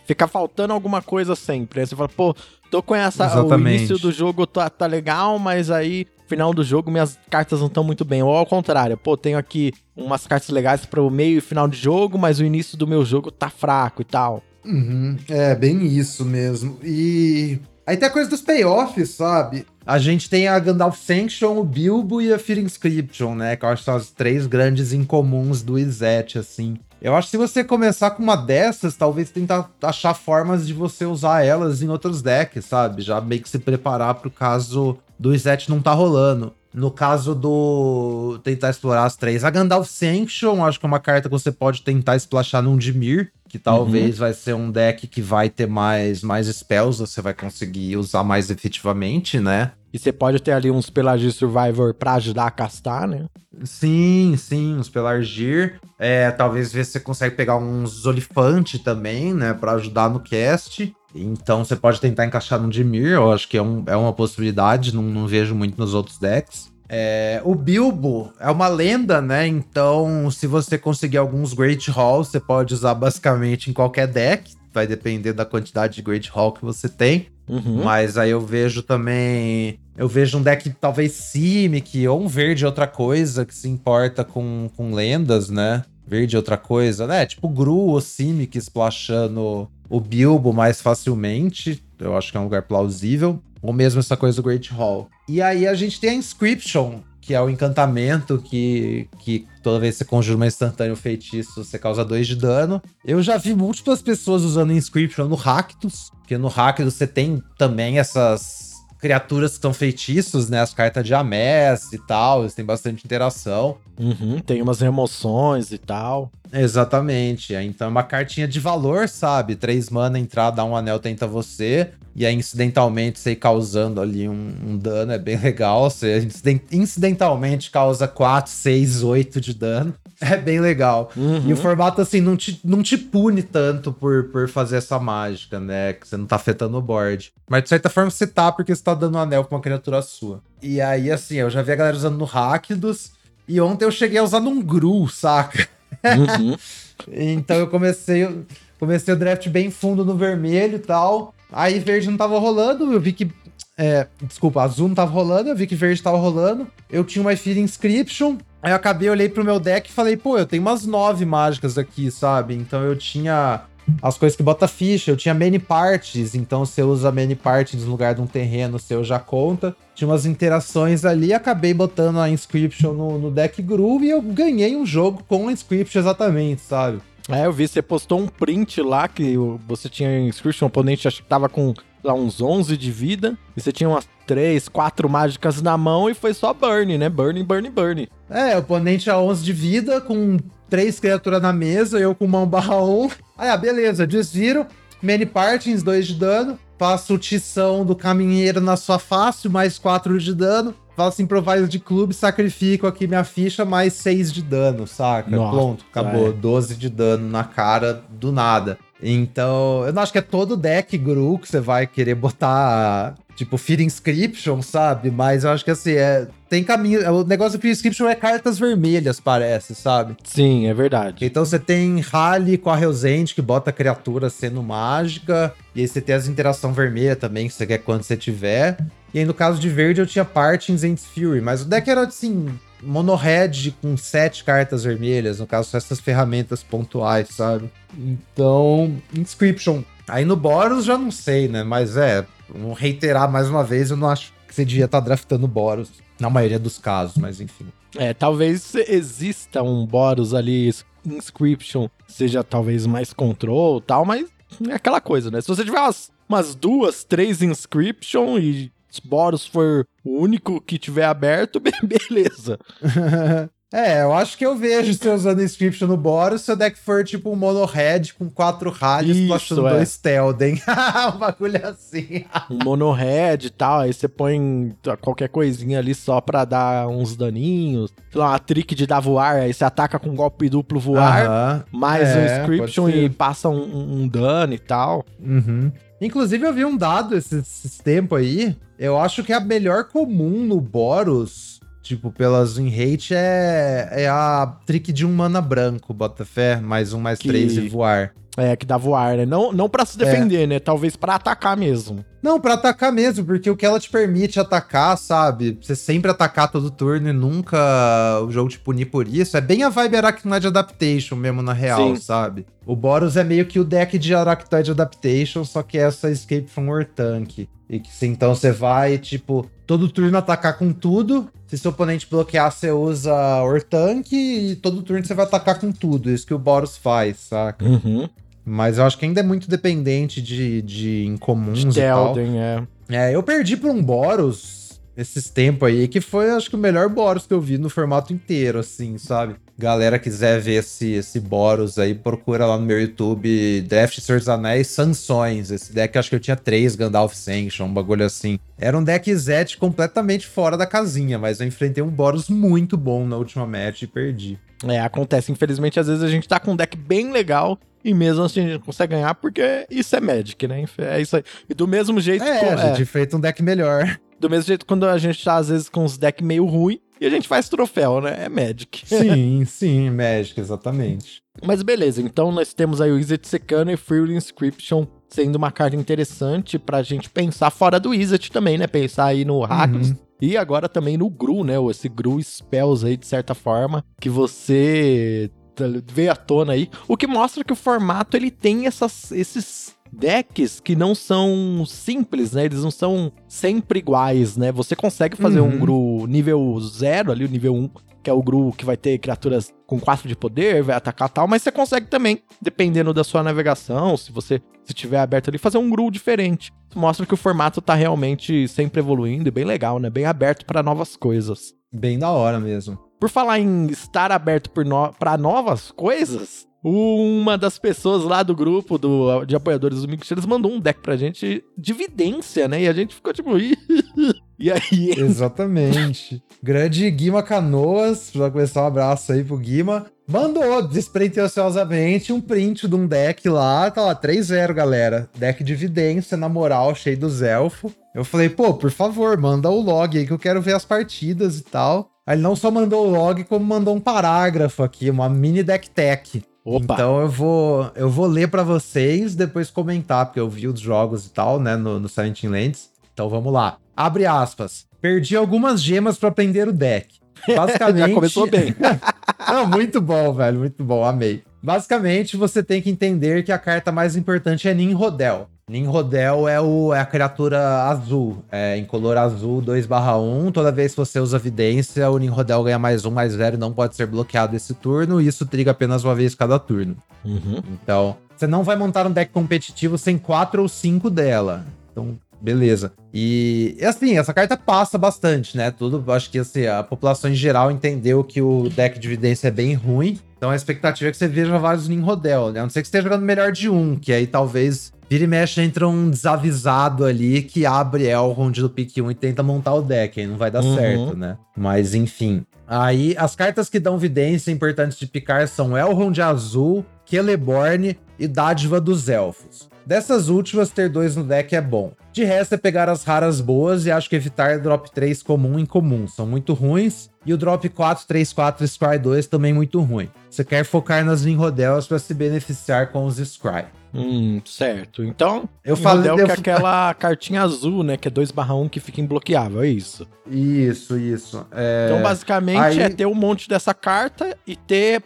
Fica faltando alguma coisa sempre. Aí você fala, pô, tô com essa. Exatamente. O início do jogo tá, tá legal, mas aí, final do jogo, minhas cartas não estão muito bem. Ou ao contrário, pô, tenho aqui umas cartas legais para o meio e final de jogo, mas o início do meu jogo tá fraco e tal. Uhum, é, bem isso mesmo. E aí tem a coisa dos payoffs, sabe? A gente tem a Gandalf Sanction, o Bilbo e a Fear Inscription, né? Que eu acho que são as três grandes incomuns do Izet, assim. Eu acho que se você começar com uma dessas, talvez tentar achar formas de você usar elas em outros decks, sabe? Já meio que se preparar pro caso do Izet não tá rolando. No caso do tentar explorar as três, a Gandalf Sanction, acho que é uma carta que você pode tentar splashar num Dimir, que talvez uhum. vai ser um deck que vai ter mais, mais spells, você vai conseguir usar mais efetivamente, né? E você pode ter ali uns Pelargir Survivor pra ajudar a castar, né? Sim, sim, uns Pelargir. É, talvez ver se você consegue pegar uns Olifante também, né? Pra ajudar no cast. Então você pode tentar encaixar no Dimir, eu acho que é, um, é uma possibilidade, não, não vejo muito nos outros decks. É, o Bilbo é uma lenda, né? Então, se você conseguir alguns Great Hall, você pode usar basicamente em qualquer deck. Vai depender da quantidade de Great Hall que você tem. Uhum. Mas aí eu vejo também. Eu vejo um deck talvez Simic ou um verde outra coisa que se importa com, com lendas, né? Verde outra coisa, né? Tipo Gru ou Simic splashando o Bilbo mais facilmente. Eu acho que é um lugar plausível. Ou mesmo essa coisa do Great Hall. E aí a gente tem a Inscription, que é o encantamento que, que toda vez que você conjura uma instantâneo feitiço, você causa 2 de dano. Eu já vi múltiplas pessoas usando Inscription no Ractus, porque no Ractus você tem também essas criaturas que são feitiços, né? As cartas de Amés e tal, eles têm bastante interação. Uhum, tem umas remoções e tal. Exatamente. Então é uma cartinha de valor, sabe? Três mana, entrar, dar um anel, tenta você. E aí, incidentalmente, você ir causando ali um, um dano é bem legal. Você incidentalmente causa 4, 6, 8 de dano. É bem legal. Uhum. E o formato, assim, não te, não te pune tanto por, por fazer essa mágica, né? Que você não tá afetando o board. Mas de certa forma você tá, porque você tá dando um anel pra uma criatura sua. E aí, assim, eu já vi a galera usando no Rakdos. E ontem eu cheguei a usar num Gru, saca? Uhum. então eu comecei, comecei o draft bem fundo no vermelho e tal. Aí verde não tava rolando, eu vi que. É, desculpa, azul não tava rolando, eu vi que verde tava rolando. Eu tinha uma Fear Inscription. Aí eu acabei, olhei pro meu deck e falei, pô, eu tenho umas nove mágicas aqui, sabe? Então eu tinha as coisas que bota ficha. Eu tinha many parties, então você usa many parties no lugar de um terreno seu já conta. Tinha umas interações ali, acabei botando a inscription no, no deck groove e eu ganhei um jogo com a inscription exatamente, sabe? É, eu vi, você postou um print lá que você tinha inscription, o oponente acho que tava com lá, uns 11 de vida, e você tinha umas 3, 4 mágicas na mão e foi só burn, né? Burn, burn, burn. É, oponente a 11 de vida, com três criaturas na mesa, eu com mão barra 1. Aí, ah, beleza, desviro, many partings, 2 de dano, faço tição do caminheiro na sua face, mais 4 de dano, faço improviso de clube, sacrifico aqui minha ficha, mais 6 de dano, saca? Nossa, Pronto, acabou. É. 12 de dano na cara do nada. Então, eu não acho que é todo deck Gru que você vai querer botar, tipo, Fear Inscription, sabe? Mas eu acho que assim, é, tem caminho. O negócio do Fear Inscription é cartas vermelhas, parece, sabe? Sim, é verdade. Então você tem Rally com a Relsend, que bota a criatura sendo mágica. E aí você tem as interação vermelha também, que você quer quando você tiver. E aí no caso de verde eu tinha Partings and Fury, mas o deck era assim, mono-red com sete cartas vermelhas, no caso, essas ferramentas pontuais, sabe? Então, Inscription. Aí no Boros já não sei, né? Mas é, vamos reiterar mais uma vez, eu não acho que você devia estar tá draftando Boros, na maioria dos casos, mas enfim. É, talvez exista um Boros ali, Inscription, seja talvez mais control tal, mas é aquela coisa, né? Se você tiver umas, umas duas, três Inscription e Boros for o único que tiver aberto, beleza. É, eu acho que eu vejo você usando Inscription no Boros se o deck for tipo um mono red com quatro rallies plastando é. dois Telden. um bagulho assim. um mono red e tal, aí você põe qualquer coisinha ali só pra dar uns daninhos. Sei lá, uma trick de dar voar, aí você ataca com golpe duplo voar, uh -huh. mais é, um Inscription e passa um, um, dano e tal. Uhum. Inclusive, eu vi um dado esses, esses tempos aí. Eu acho que a melhor comum no Boros, tipo, pelas win rate, é, é a trick de um mana branco, bota fé, mais um, mais que... três e voar. É, que dá voar, né? Não, não para se defender, é. né? Talvez para atacar mesmo. Não, para atacar mesmo, porque o que ela te permite atacar, sabe? Você sempre atacar todo turno e nunca o jogo te punir por isso. É bem a vibe Arachnoid Adaptation mesmo, na real, Sim. sabe? O Boros é meio que o deck de Arachnoid Adaptation, só que é essa Escape from War Tank. E que então você vai, tipo, todo turno atacar com tudo. Se seu oponente bloquear, você usa Ortank e todo turno você vai atacar com tudo. Isso que o Boros faz, saca? Uhum. Mas eu acho que ainda é muito dependente de, de incomuns de e tal. É. é, eu perdi por um Boros esses tempos aí, que foi, acho que, o melhor Boros que eu vi no formato inteiro, assim, sabe? Galera quiser ver esse, esse Boros aí, procura lá no meu YouTube Draft Senhor dos Anéis Sanções. Esse deck acho que eu tinha três Gandalf Sanction, um bagulho assim. Era um deck Zet completamente fora da casinha, mas eu enfrentei um Boros muito bom na última match e perdi. É, acontece. Infelizmente, às vezes a gente tá com um deck bem legal e mesmo assim a gente consegue ganhar porque isso é Magic, né? É isso aí. E do mesmo jeito. É, com, a gente é, fez um deck melhor. Do mesmo jeito quando a gente tá, às vezes, com os decks meio ruim e a gente faz troféu, né? É Magic. Sim, sim, Magic, exatamente. Mas beleza, então nós temos aí o Izzet Secano e Free Inscription sendo uma carta interessante pra gente pensar fora do Izzet também, né? Pensar aí no Rakdos. Uhum. E agora também no Gru, né? Esse Gru Spells aí, de certa forma, que você veio à tona aí, o que mostra que o formato ele tem essas, esses decks que não são simples, né? Eles não são sempre iguais, né? Você consegue fazer uhum. um Gru nível 0 ali, o nível 1, um, que é o Gru que vai ter criaturas com 4 de poder, vai atacar tal, mas você consegue também, dependendo da sua navegação, se você se tiver aberto ali, fazer um Gru diferente. Mostra que o formato tá realmente sempre evoluindo e bem legal, né? Bem aberto para novas coisas. Bem da hora mesmo. Por falar em estar aberto no... para novas coisas, uma das pessoas lá do grupo do, de apoiadores do eles mandou um deck pra gente de vidência, né? E a gente ficou tipo, e aí? Exatamente. Grande Guima Canoas, já começar um abraço aí pro Guima. Mandou despretensiosamente um print de um deck lá, tá lá, 3-0, galera. Deck de evidência, na moral, cheio dos elfos. Eu falei, pô, por favor, manda o log aí que eu quero ver as partidas e tal. Ele não só mandou o log, como mandou um parágrafo aqui, uma mini deck tech. Opa. Então eu vou eu vou ler para vocês, depois comentar, porque eu vi os jogos e tal, né, no, no Silent Lands. Então vamos lá. Abre aspas. Perdi algumas gemas para aprender o deck. Basicamente. Já começou bem. Não, muito bom, velho, muito bom, amei. Basicamente, você tem que entender que a carta mais importante é Ninrodel. Ninrodel é, o, é a criatura azul, é, em color azul 2/1. Toda vez que você usa vidência, o Ninrodel ganha mais um, mais zero, não pode ser bloqueado esse turno, e isso triga apenas uma vez cada turno. Uhum. Então, você não vai montar um deck competitivo sem quatro ou cinco dela. Então, beleza. E assim, essa carta passa bastante, né? Tudo, acho que assim, a população em geral entendeu que o deck de evidência é bem ruim. Então a expectativa é que você veja vários Ninrodel, né? A não ser que você esteja jogando melhor de um, que aí talvez vira e mexe entra um desavisado ali que abre Elrond do pick 1 e tenta montar o deck, aí não vai dar uhum. certo, né? Mas enfim. Aí as cartas que dão vidência importantes de picar são Elrond Azul, Celeborn e Dádiva dos Elfos. Dessas últimas, ter dois no deck é bom. De resto, é pegar as raras boas e acho que evitar drop 3 comum em comum. São muito ruins. E o drop 4, 3, 4 Scry 2 também muito ruim. Você quer focar nas Vinrodelas para se beneficiar com os Scry. Hum, certo. Então, eu falei que é aquela cartinha azul, né? Que é 2/1 que fica imbloqueável, é isso. Isso, isso. É... Então, basicamente, Aí... é ter um monte dessa carta e ter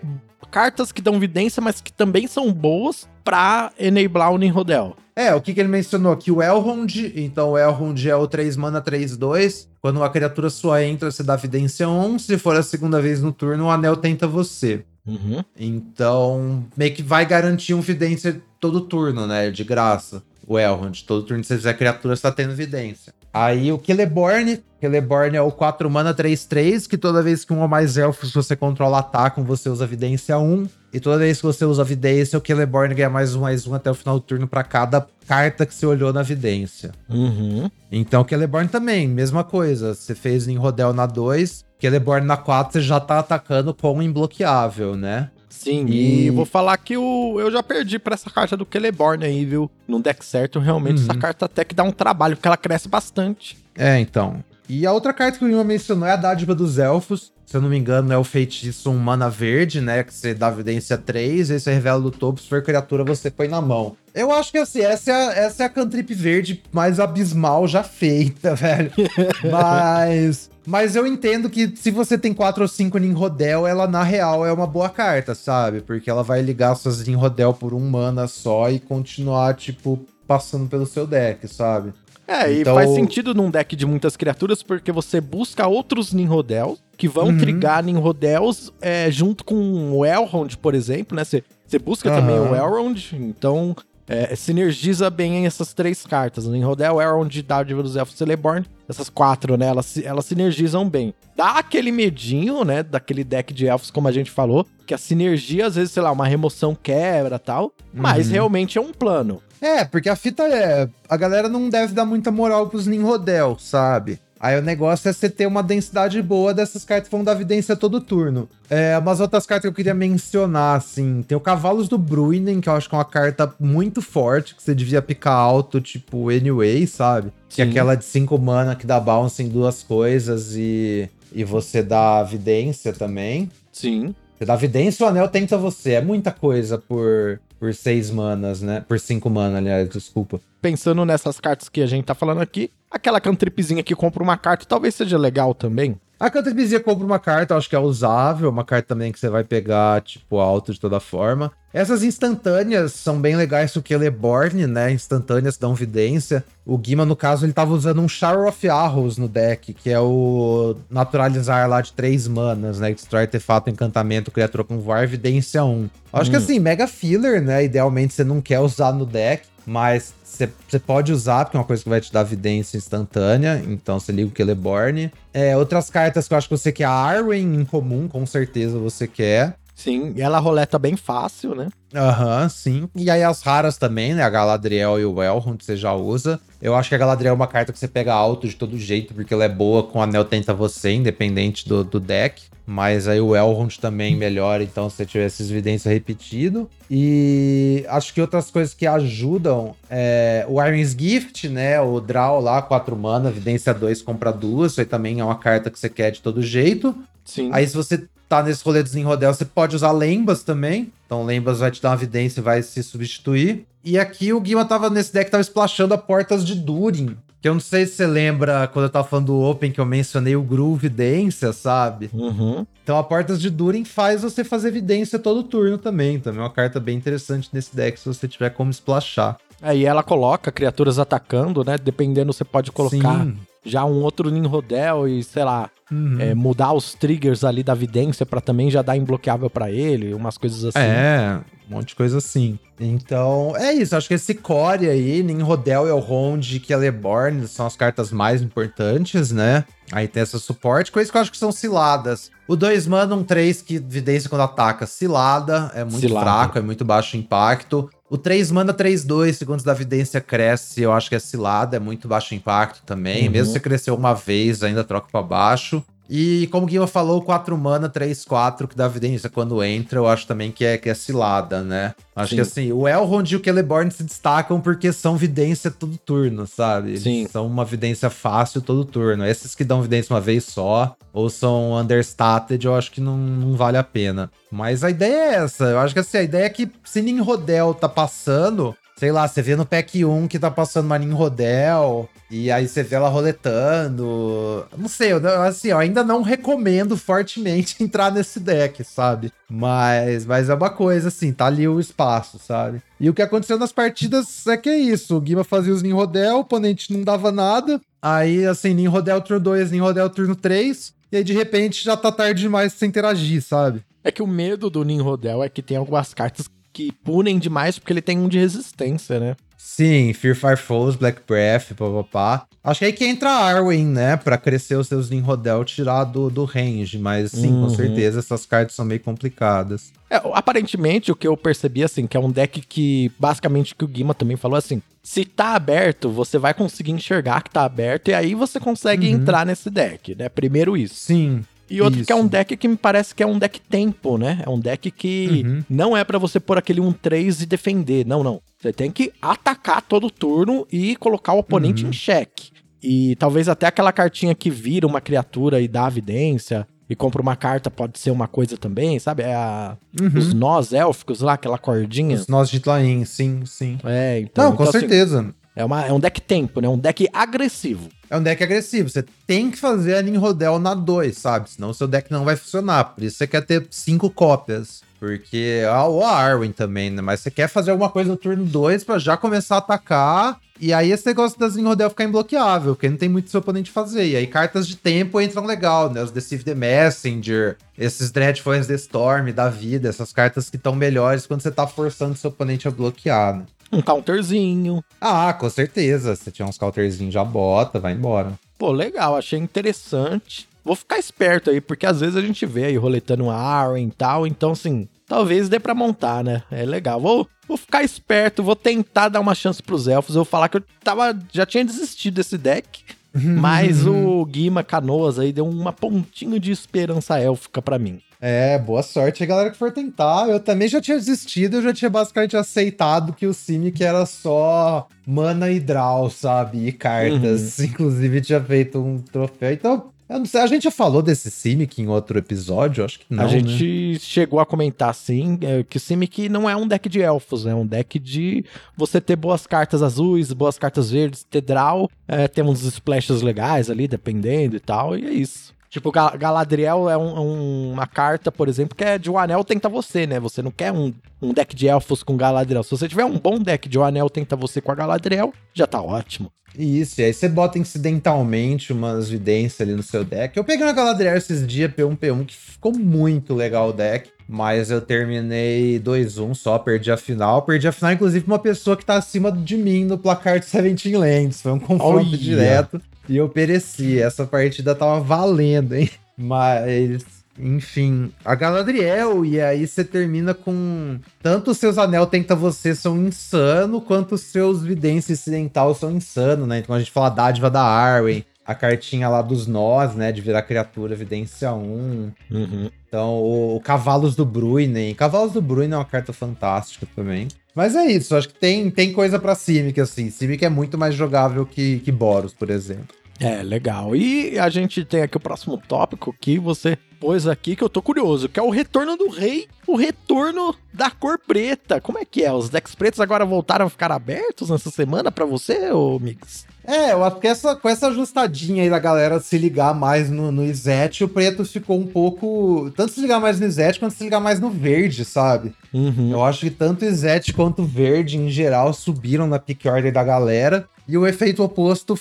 cartas que dão evidência, mas que também são boas pra enablar o Ninrodel. É, o que, que ele mencionou aqui? O Elrond, então o Elrond é o 3 mana 3-2. Quando uma criatura sua entra, você dá evidência 1. Se for a segunda vez no turno, o anel tenta você. Uhum. Então, meio que vai garantir um vidência todo turno, né? De graça. O Elrond. Todo turno que você fizer criatura, você tá tendo vidência. Aí o Celeborn. Celeborn é o 4 mana 3-3, que toda vez que um ou mais elfos você controla atacam, você usa vidência 1. E toda vez que você usa vidência, o Celeborn ganha mais um, mais um até o final do turno para cada carta que você olhou na vidência. Uhum. Então, Celeborn também, mesma coisa. Você fez em Rodel na 2, Celeborn na 4 você já tá atacando com imbloqueável, né? Sim, e... e vou falar que o, eu já perdi pra essa carta do Celeborn aí, viu? No deck certo, realmente, uhum. essa carta até que dá um trabalho, porque ela cresce bastante. É, então. E a outra carta que o Lima mencionou é a Dádiva dos Elfos. Se eu não me engano, é o feitiço um mana verde, né? Que você dá evidência 3, aí você revela do topo, se for criatura, você põe na mão. Eu acho que assim, essa é, a, essa é a cantrip verde mais abismal já feita, velho. Mas. Mas eu entendo que se você tem 4 ou 5 Ninrodel, ela na real é uma boa carta, sabe? Porque ela vai ligar suas Ninrodel por um mana só e continuar, tipo, passando pelo seu deck, sabe? É, então... e faz sentido num deck de muitas criaturas, porque você busca outros Ninrodels que vão uhum. trigar Ninrodels é, junto com o Elrond, por exemplo, né? Você busca uhum. também o Elrond, então é, sinergiza bem essas três cartas. Ninrodel, Elrond, Dádiva dos Elfos Celeborn. Essas quatro, né? Elas, elas sinergizam bem. Dá aquele medinho, né? Daquele deck de elfos, como a gente falou, que a sinergia, às vezes, sei lá, uma remoção quebra tal. Uhum. Mas realmente é um plano. É, porque a fita é. A galera não deve dar muita moral pros Ninrodel, sabe? Aí o negócio é você ter uma densidade boa dessas cartas que vão dar evidência todo turno. É, umas outras cartas que eu queria mencionar, assim. Tem o Cavalos do Bruinen, que eu acho que é uma carta muito forte, que você devia picar alto, tipo, anyway, sabe? Sim. Que é aquela de 5 mana que dá bounce em duas coisas e, e você dá evidência também. Sim. Você dá evidência, o anel tenta você. É muita coisa por, por seis manas, né? Por cinco manas, aliás, desculpa. Pensando nessas cartas que a gente tá falando aqui, aquela cantripzinha que compra uma carta talvez seja legal também. A cantripzinha compra uma carta, acho que é usável, uma carta também que você vai pegar, tipo, alto de toda forma. Essas instantâneas são bem legais o Celeborn, né? Instantâneas dão vidência. O Guima, no caso, ele tava usando um Shower of Arrows no deck, que é o naturalizar lá de três manas, né? Destrói artefato, encantamento, criatura com voar, vidência 1. Acho hum. que assim, mega filler, né? Idealmente você não quer usar no deck. Mas você pode usar, porque é uma coisa que vai te dar evidência instantânea. Então você liga o Celeborn. É, outras cartas que eu acho que você quer, a Arwen em comum, com certeza você quer. Sim, e ela roleta bem fácil, né? Aham, uhum, sim. E aí as raras também, né? A Galadriel e o Elrond você já usa. Eu acho que a Galadriel é uma carta que você pega alto de todo jeito, porque ela é boa com o anel tenta você, independente do, do deck. Mas aí o Elrond também melhora, então se você tiver esses evidências repetido. E acho que outras coisas que ajudam é o Iron's Gift, né? O Draw lá, 4 mana, evidência 2, compra duas. Isso aí também é uma carta que você quer de todo jeito. Sim. Aí se você tá nesse rolê em rodel, você pode usar lembas também. Então lembas vai te dar uma evidência e vai se substituir. E aqui o Guima tava nesse deck, tava splashando a portas de Durin. Que eu não sei se você lembra quando eu tava falando do Open que eu mencionei o Groove Evidência, sabe? Uhum. Então a Portas de Durin faz você fazer evidência todo turno também. Também é uma carta bem interessante nesse deck se você tiver como splashar. É, e ela coloca criaturas atacando, né? Dependendo, você pode colocar Sim. já um outro Ninrodel e, sei lá, uhum. é, mudar os triggers ali da vidência para também já dar imbloqueável para ele, umas coisas assim. É, um monte de coisa assim. Então, é isso. Acho que esse core aí, Ninrodel, Elrond e Celeborn são as cartas mais importantes, né? Aí tem essa suporte, coisas que eu acho que são ciladas. O 2 mana, um 3 que evidência quando ataca. Cilada, é muito cilada. fraco, é muito baixo impacto. O 3 mana 3-2, segundos da vidência cresce, eu acho que é cilada, é muito baixo impacto também. Uhum. Mesmo se cresceu uma vez, ainda troca para baixo. E como o Guima falou, 4 mana, 3, 4, que dá evidência quando entra, eu acho também que é, que é cilada, né? Acho Sim. que assim, o Elrond e o Celeborn se destacam porque são vidência todo turno, sabe? Sim. São uma vidência fácil todo turno. Esses que dão vidência uma vez só, ou são understated, eu acho que não, não vale a pena. Mas a ideia é essa. Eu acho que assim, a ideia é que se Ninrodel tá passando, sei lá, você vê no pack 1 que tá passando uma Ninrodel, e aí você vê ela roletando. Não sei, eu, assim, eu ainda não recomendo fortemente entrar nesse deck, sabe? Mas, mas é uma coisa, assim, tá ali o espaço, sabe? E o que aconteceu nas partidas é que é isso. O Guima fazia os Ninrodel, o oponente não dava nada. Aí, assim, Ninrodel turno 2, Ninrodel turno 3. E aí, de repente, já tá tarde demais pra você interagir, sabe? É que o medo do Ninrodel é que tem algumas cartas que punem demais porque ele tem um de resistência, né? Sim, Fear Fire Foes, Black Breath, papapá. Acho que aí que entra Arwen, né? Pra crescer os seus Ninrodel tirar do, do range. Mas sim, uhum. com certeza essas cartas são meio complicadas. É, aparentemente, o que eu percebi, assim, que é um deck que, basicamente, que o Guima também falou assim: se tá aberto, você vai conseguir enxergar que tá aberto, e aí você consegue uhum. entrar nesse deck, né? Primeiro isso. Sim. E outro Isso. que é um deck que me parece que é um deck tempo, né? É um deck que uhum. não é para você pôr aquele 1-3 e defender. Não, não. Você tem que atacar todo turno e colocar o oponente uhum. em xeque. E talvez até aquela cartinha que vira uma criatura e dá evidência e compra uma carta pode ser uma coisa também, sabe? É a, uhum. os nós élficos lá, aquela cordinha. Os nós de Tlain, sim, sim. É, então. Não, com então, assim, certeza. É, uma, é um deck tempo, né? Um deck agressivo. É um deck agressivo. Você tem que fazer a Ninrodel na 2, sabe? Senão seu deck não vai funcionar. Por isso você quer ter cinco cópias. Porque. Ah, o Arwen também, né? Mas você quer fazer alguma coisa no turno 2 para já começar a atacar. E aí esse negócio das Ninrodel ficar imbloqueável, porque não tem muito seu oponente fazer. E aí cartas de tempo entram legal, né? Os Deceive the Messenger, esses Dreadfulness the Storm da vida, essas cartas que estão melhores quando você tá forçando seu oponente a bloquear, né? Um counterzinho. Ah, com certeza. Se tiver uns counterzinhos, já bota, vai embora. Pô, legal, achei interessante. Vou ficar esperto aí, porque às vezes a gente vê aí roletando um Arwen e tal, então assim, talvez dê pra montar, né? É legal. Vou, vou ficar esperto, vou tentar dar uma chance pros elfos. Eu vou falar que eu tava, já tinha desistido desse deck, mas o Guima Canoas aí deu uma pontinha de esperança élfica para mim. É, boa sorte a galera que for tentar. Eu também já tinha desistido, eu já tinha basicamente aceitado que o Simic era só mana e draw, sabe? E cartas. Uhum. Inclusive tinha feito um troféu. Então, eu não sei, a gente já falou desse Simic em outro episódio? Acho que não. A gente né? chegou a comentar, sim, é, que o Simic não é um deck de elfos, é um deck de você ter boas cartas azuis, boas cartas verdes, ter draw, é, ter uns splashes legais ali, dependendo e tal, e é isso. Tipo, Galadriel é um, uma carta, por exemplo, que é de um anel tenta você, né? Você não quer um, um deck de elfos com Galadriel. Se você tiver um bom deck de um anel tenta você com a Galadriel, já tá ótimo. Isso, e aí você bota incidentalmente umas vidências ali no seu deck. Eu peguei uma Galadriel esses dias, P1, P1, que ficou muito legal o deck. Mas eu terminei 2-1 só, perdi a final. Perdi a final, inclusive, uma pessoa que tá acima de mim no placar de Seventeen Lands. Foi um confronto direto. E eu pereci. Essa partida tava valendo, hein? Mas, enfim, a Galadriel, e aí você termina com. Tanto os seus anel tenta você são insano, quanto os seus vidência incidental são insano, né? Então a gente fala a dádiva da Arwen, a cartinha lá dos nós, né? De virar criatura, evidência 1. Uhum. Então, o, o, Cavalos do Bruinen. Cavalos do Bruinen é uma carta fantástica também. Mas é isso, acho que tem, tem coisa pra Simic, assim. Simic é muito mais jogável que, que Boros, por exemplo. É, legal. E a gente tem aqui o próximo tópico que você pôs aqui que eu tô curioso, que é o retorno do rei, o retorno da cor preta. Como é que é? Os decks pretos agora voltaram a ficar abertos nessa semana para você, ô Mix? É, eu acho que essa, com essa ajustadinha aí da galera se ligar mais no, no Izete, o preto ficou um pouco. Tanto se ligar mais no Izete quanto se ligar mais no verde, sabe? Uhum. Eu acho que tanto o Izete quanto o verde, em geral, subiram na pick order da galera. E o efeito oposto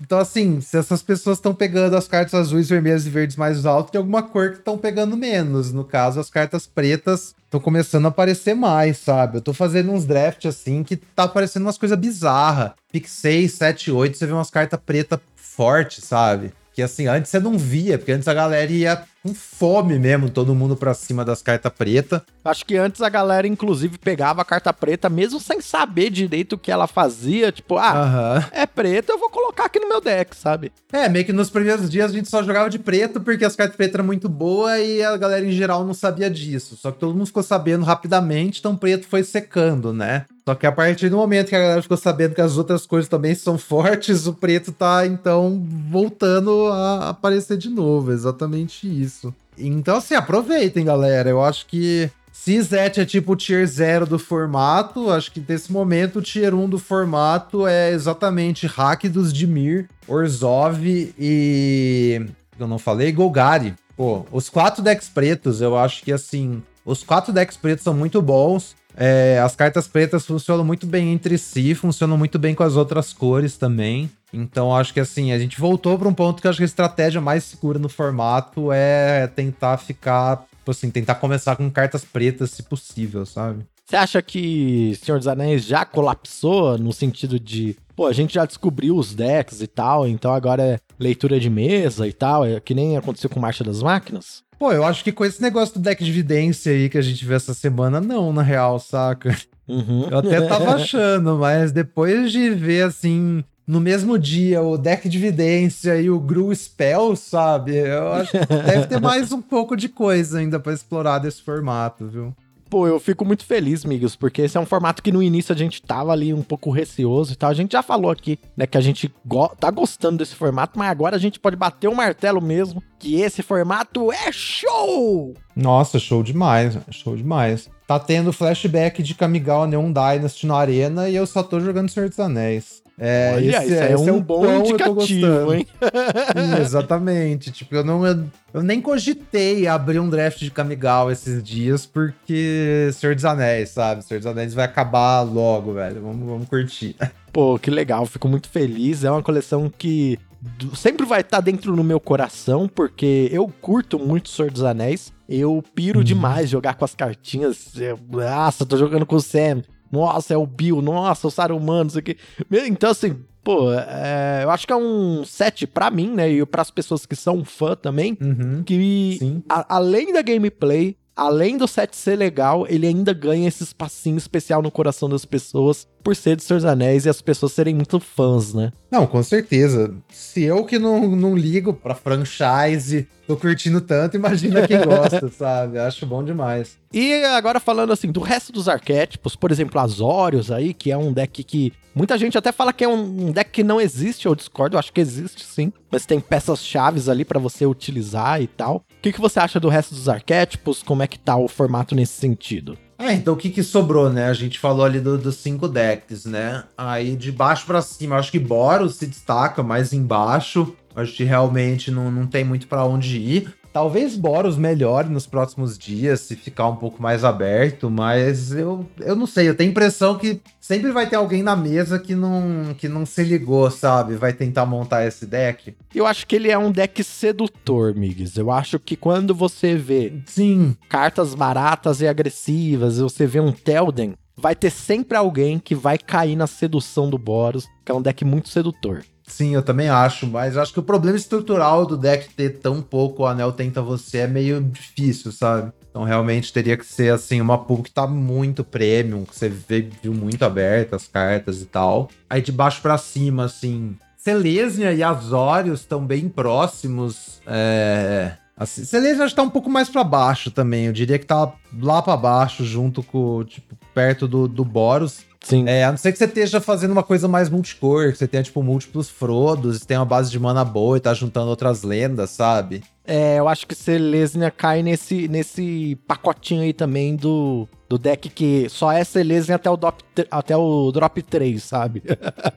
Então, assim, se essas pessoas estão pegando as cartas azuis, vermelhas e verdes mais alto, tem alguma cor que estão pegando menos. No caso, as cartas pretas estão começando a aparecer mais, sabe? Eu tô fazendo uns drafts assim que tá aparecendo umas coisas bizarras. Pick 6, 7, 8, você vê umas cartas pretas fortes, sabe? Que assim, antes você não via, porque antes a galera ia com fome mesmo, todo mundo pra cima das cartas pretas. Acho que antes a galera, inclusive, pegava a carta preta, mesmo sem saber direito o que ela fazia. Tipo, ah, uhum. é preta, eu vou colocar aqui no meu deck, sabe? É, meio que nos primeiros dias a gente só jogava de preto, porque as cartas pretas eram muito boas e a galera em geral não sabia disso. Só que todo mundo ficou sabendo rapidamente, então preto foi secando, né? Só que a partir do momento que a galera ficou sabendo que as outras cores também são fortes, o preto tá então voltando a aparecer de novo. Exatamente isso. Então, assim, aproveitem, galera. Eu acho que se Zet é tipo o tier 0 do formato, acho que nesse momento o tier 1 do formato é exatamente Rakdos, Dimir, Orzov e. Eu não falei, Golgari. Pô, os quatro decks pretos, eu acho que assim. Os quatro decks pretos são muito bons. É, as cartas pretas funcionam muito bem entre si, funcionam muito bem com as outras cores também. Então acho que assim, a gente voltou para um ponto que acho que a estratégia mais segura no formato é tentar ficar, tipo assim, tentar começar com cartas pretas se possível, sabe? Você acha que Senhor dos Anéis já colapsou no sentido de, pô, a gente já descobriu os decks e tal, então agora é leitura de mesa e tal, é que nem aconteceu com Marcha das Máquinas? Pô, eu acho que com esse negócio do deck de evidência aí que a gente viu essa semana, não, na real, saca? Uhum. Eu até tava achando, mas depois de ver, assim, no mesmo dia o deck de evidência e o Gru Spell, sabe? Eu acho que deve ter mais um pouco de coisa ainda para explorar desse formato, viu? Pô, eu fico muito feliz, amigos, porque esse é um formato que no início a gente tava ali um pouco receoso e tal. A gente já falou aqui, né, que a gente go tá gostando desse formato, mas agora a gente pode bater o martelo mesmo, que esse formato é show! Nossa, show demais, show demais. Tá tendo flashback de Kamigawa Neon Dynasty na arena e eu só tô jogando Senhor dos Anéis. É, Olha, esse, é, é um, é um bom indicativo, hein? Sim, exatamente. Tipo, eu não. Eu, eu, nem cogitei abrir um draft de Kamigawa esses dias, porque Senhor dos Anéis, sabe? Senhor dos Anéis vai acabar logo, velho. Vamos, vamos curtir. Pô, que legal, fico muito feliz. É uma coleção que sempre vai estar tá dentro do meu coração, porque eu curto muito Senhor dos Anéis. Eu piro hum. demais jogar com as cartinhas. Eu, nossa, tô jogando com o Sam. Nossa, é o Bill, nossa, o Saruman, não sei o que. Então, assim, pô, é, eu acho que é um set pra mim, né? E pras pessoas que são fã também, uhum, que a, além da gameplay, além do set ser legal, ele ainda ganha esse espacinho especial no coração das pessoas por ser de Senhor dos Anéis e as pessoas serem muito fãs, né? Não, com certeza. Se eu que não, não ligo pra franchise, tô curtindo tanto, imagina quem gosta, sabe? Acho bom demais. E agora falando assim, do resto dos arquétipos, por exemplo, Azorius aí, que é um deck que muita gente até fala que é um deck que não existe, eu discordo, eu acho que existe sim, mas tem peças chaves ali para você utilizar e tal que, que você acha do resto dos arquétipos? Como é que tá o formato nesse sentido? É, então o que que sobrou, né? A gente falou ali dos do cinco decks, né? Aí de baixo para cima, acho que Boros se destaca mais embaixo. Acho que realmente não, não tem muito para onde ir. Talvez Boros melhore nos próximos dias, se ficar um pouco mais aberto, mas eu, eu não sei, eu tenho a impressão que sempre vai ter alguém na mesa que não, que não se ligou, sabe? Vai tentar montar esse deck. Eu acho que ele é um deck sedutor, Migs. Eu acho que quando você vê Sim. cartas baratas e agressivas, você vê um Telden, vai ter sempre alguém que vai cair na sedução do Boros, que é um deck muito sedutor. Sim, eu também acho, mas acho que o problema estrutural do deck ter tão pouco anel tenta você é meio difícil, sabe? Então realmente teria que ser assim, uma pool que tá muito premium, que você vê, viu muito aberta as cartas e tal. Aí de baixo para cima, assim, Selesnia e Azorius estão bem próximos. É... Assim, Selesnia acho que tá um pouco mais para baixo também. Eu diria que tá lá para baixo, junto com, tipo, perto do, do Boros. Sim. É, a não ser que você esteja fazendo uma coisa mais multicor, que você tenha, tipo, múltiplos Frodos, tem uma base de mana boa e tá juntando outras lendas, sabe? É, eu acho que Selesnia cai nesse, nesse pacotinho aí também do, do deck que só é Selesnia até o, drop, até o drop 3, sabe?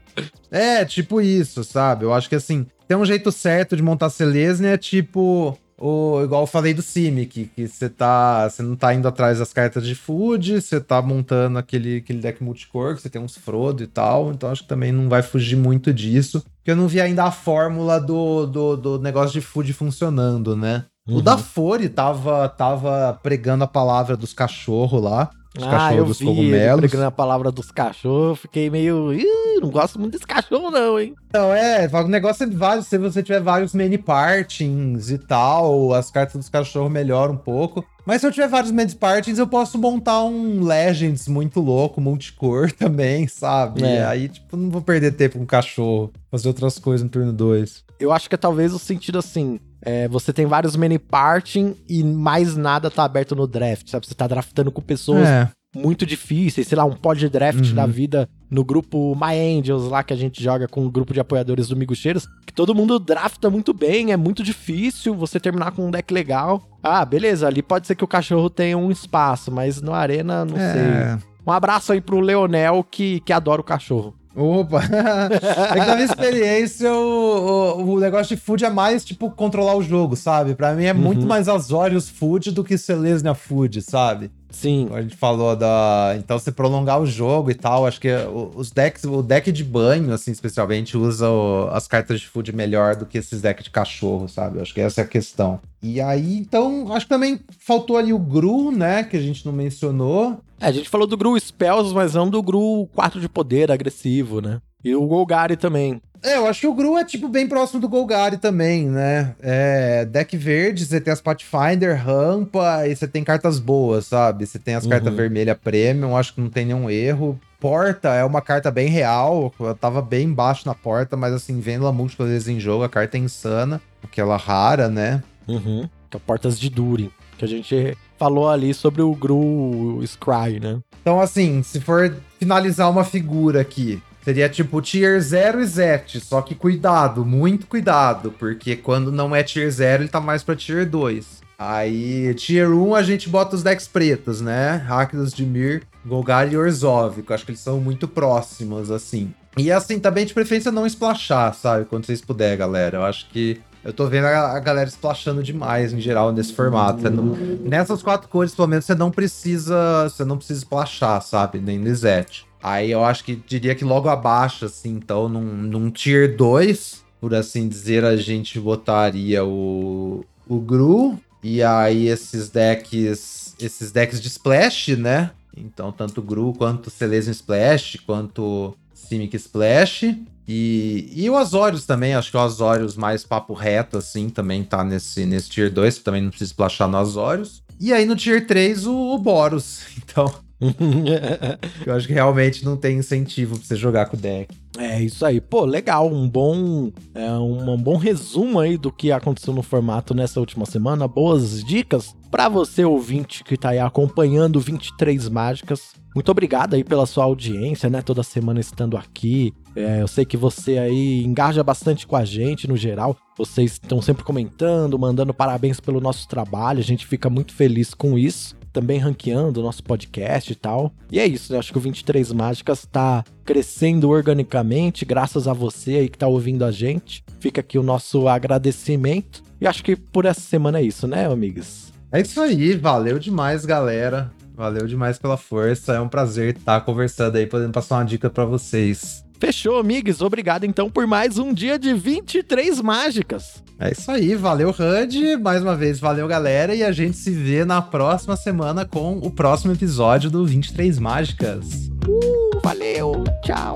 é, tipo isso, sabe? Eu acho que assim, tem um jeito certo de montar Selesnia, é tipo o, igual eu falei do Simic, que você tá. Você não tá indo atrás das cartas de food, você tá montando aquele, aquele deck multicor, que você tem uns Frodo e tal. Então acho que também não vai fugir muito disso. Porque eu não vi ainda a fórmula do, do, do negócio de food funcionando, né? Uhum. O da Fore tava, tava pregando a palavra dos cachorros lá. Os ah, cachorros dos vi cogumelos. pregando a palavra dos cachorros, fiquei meio. Ih, não gosto muito desse cachorro, não, hein? Então, é, o negócio é vários. Se você tiver vários many partings e tal, as cartas dos cachorros melhoram um pouco. Mas se eu tiver vários many partings, eu posso montar um Legends muito louco, multicor também, sabe? É. Aí, tipo, não vou perder tempo com cachorro. Fazer outras coisas no turno 2. Eu acho que é talvez o sentido assim. É, você tem vários mini parting e mais nada tá aberto no draft, sabe? Você tá draftando com pessoas é. muito difíceis, sei lá, um pod draft uhum. da vida no grupo My Angels lá que a gente joga com o um grupo de apoiadores do Miguxeiros, que todo mundo drafta muito bem, é muito difícil você terminar com um deck legal. Ah, beleza, ali pode ser que o cachorro tenha um espaço, mas no Arena, não é. sei. Um abraço aí pro Leonel que, que adora o cachorro. Opa! é que na minha experiência, o, o, o, negócio de food é mais, tipo, controlar o jogo, sabe? Pra mim é uhum. muito mais Azorius food do que Selesnya food, sabe? Sim. A gente falou da. Então, se prolongar o jogo e tal, acho que os decks, o deck de banho, assim, especialmente, usa o, as cartas de food melhor do que esses decks de cachorro, sabe? Acho que essa é a questão. E aí, então, acho que também faltou ali o Gru, né? Que a gente não mencionou. É, a gente falou do Gru Spells, mas não do Gru 4 de poder agressivo, né? E o Golgari também. É, eu acho que o Gru é, tipo, bem próximo do Golgari também, né? É, deck verde, você tem as Pathfinder, rampa, e você tem cartas boas, sabe? Você tem as uhum. cartas vermelha premium, acho que não tem nenhum erro. Porta é uma carta bem real, eu tava bem baixo na porta, mas assim, vendo ela múltiplas vezes em jogo, a carta é insana, porque ela é rara, né? Uhum. Que é portas de Durin, que a gente falou ali sobre o Gru Scry, né? Então, assim, se for finalizar uma figura aqui, Seria tipo Tier 0 e Zet, só que cuidado, muito cuidado, porque quando não é Tier 0, ele tá mais pra Tier 2. Aí, Tier 1, a gente bota os decks pretos, né? Rakdos, Dimir, Golgari e Orzhov, que eu acho que eles são muito próximos, assim. E assim, também de preferência não splashar, sabe? Quando vocês puderem, galera. Eu acho que eu tô vendo a, a galera splashando demais em geral nesse formato. Não, nessas quatro cores, pelo menos, você não precisa. Você não precisa splashar, sabe? Nem Lizette. Aí eu acho que diria que logo abaixo, assim, então, num, num tier 2, por assim dizer, a gente botaria o, o Gru. E aí esses decks. Esses decks de Splash, né? Então, tanto Gru quanto Celesian Splash, quanto Simic Splash. E, e o Azorius também, acho que o Azorius mais papo reto, assim, também tá nesse, nesse Tier 2, também não precisa splashar no Azorius. E aí no Tier 3, o, o Boros. Então, eu acho que realmente não tem incentivo pra você jogar com o deck. É isso aí. Pô, legal. Um bom, é, um, um bom resumo aí do que aconteceu no formato nessa última semana. Boas dicas para você, ouvinte, que tá aí acompanhando 23 Mágicas. Muito obrigado aí pela sua audiência, né? Toda semana estando aqui. É, eu sei que você aí engaja bastante com a gente no geral. Vocês estão sempre comentando, mandando parabéns pelo nosso trabalho. A gente fica muito feliz com isso também ranqueando o nosso podcast e tal. E é isso, né? Acho que o 23 Mágicas tá crescendo organicamente, graças a você aí que tá ouvindo a gente. Fica aqui o nosso agradecimento. E acho que por essa semana é isso, né, amigos? É isso aí, valeu demais, galera. Valeu demais pela força. É um prazer estar conversando aí, podendo passar uma dica para vocês. Fechou, amigos. Obrigado então por mais um dia de 23 mágicas. É isso aí, valeu HUD, mais uma vez valeu galera e a gente se vê na próxima semana com o próximo episódio do 23 Mágicas. Uh, valeu, tchau.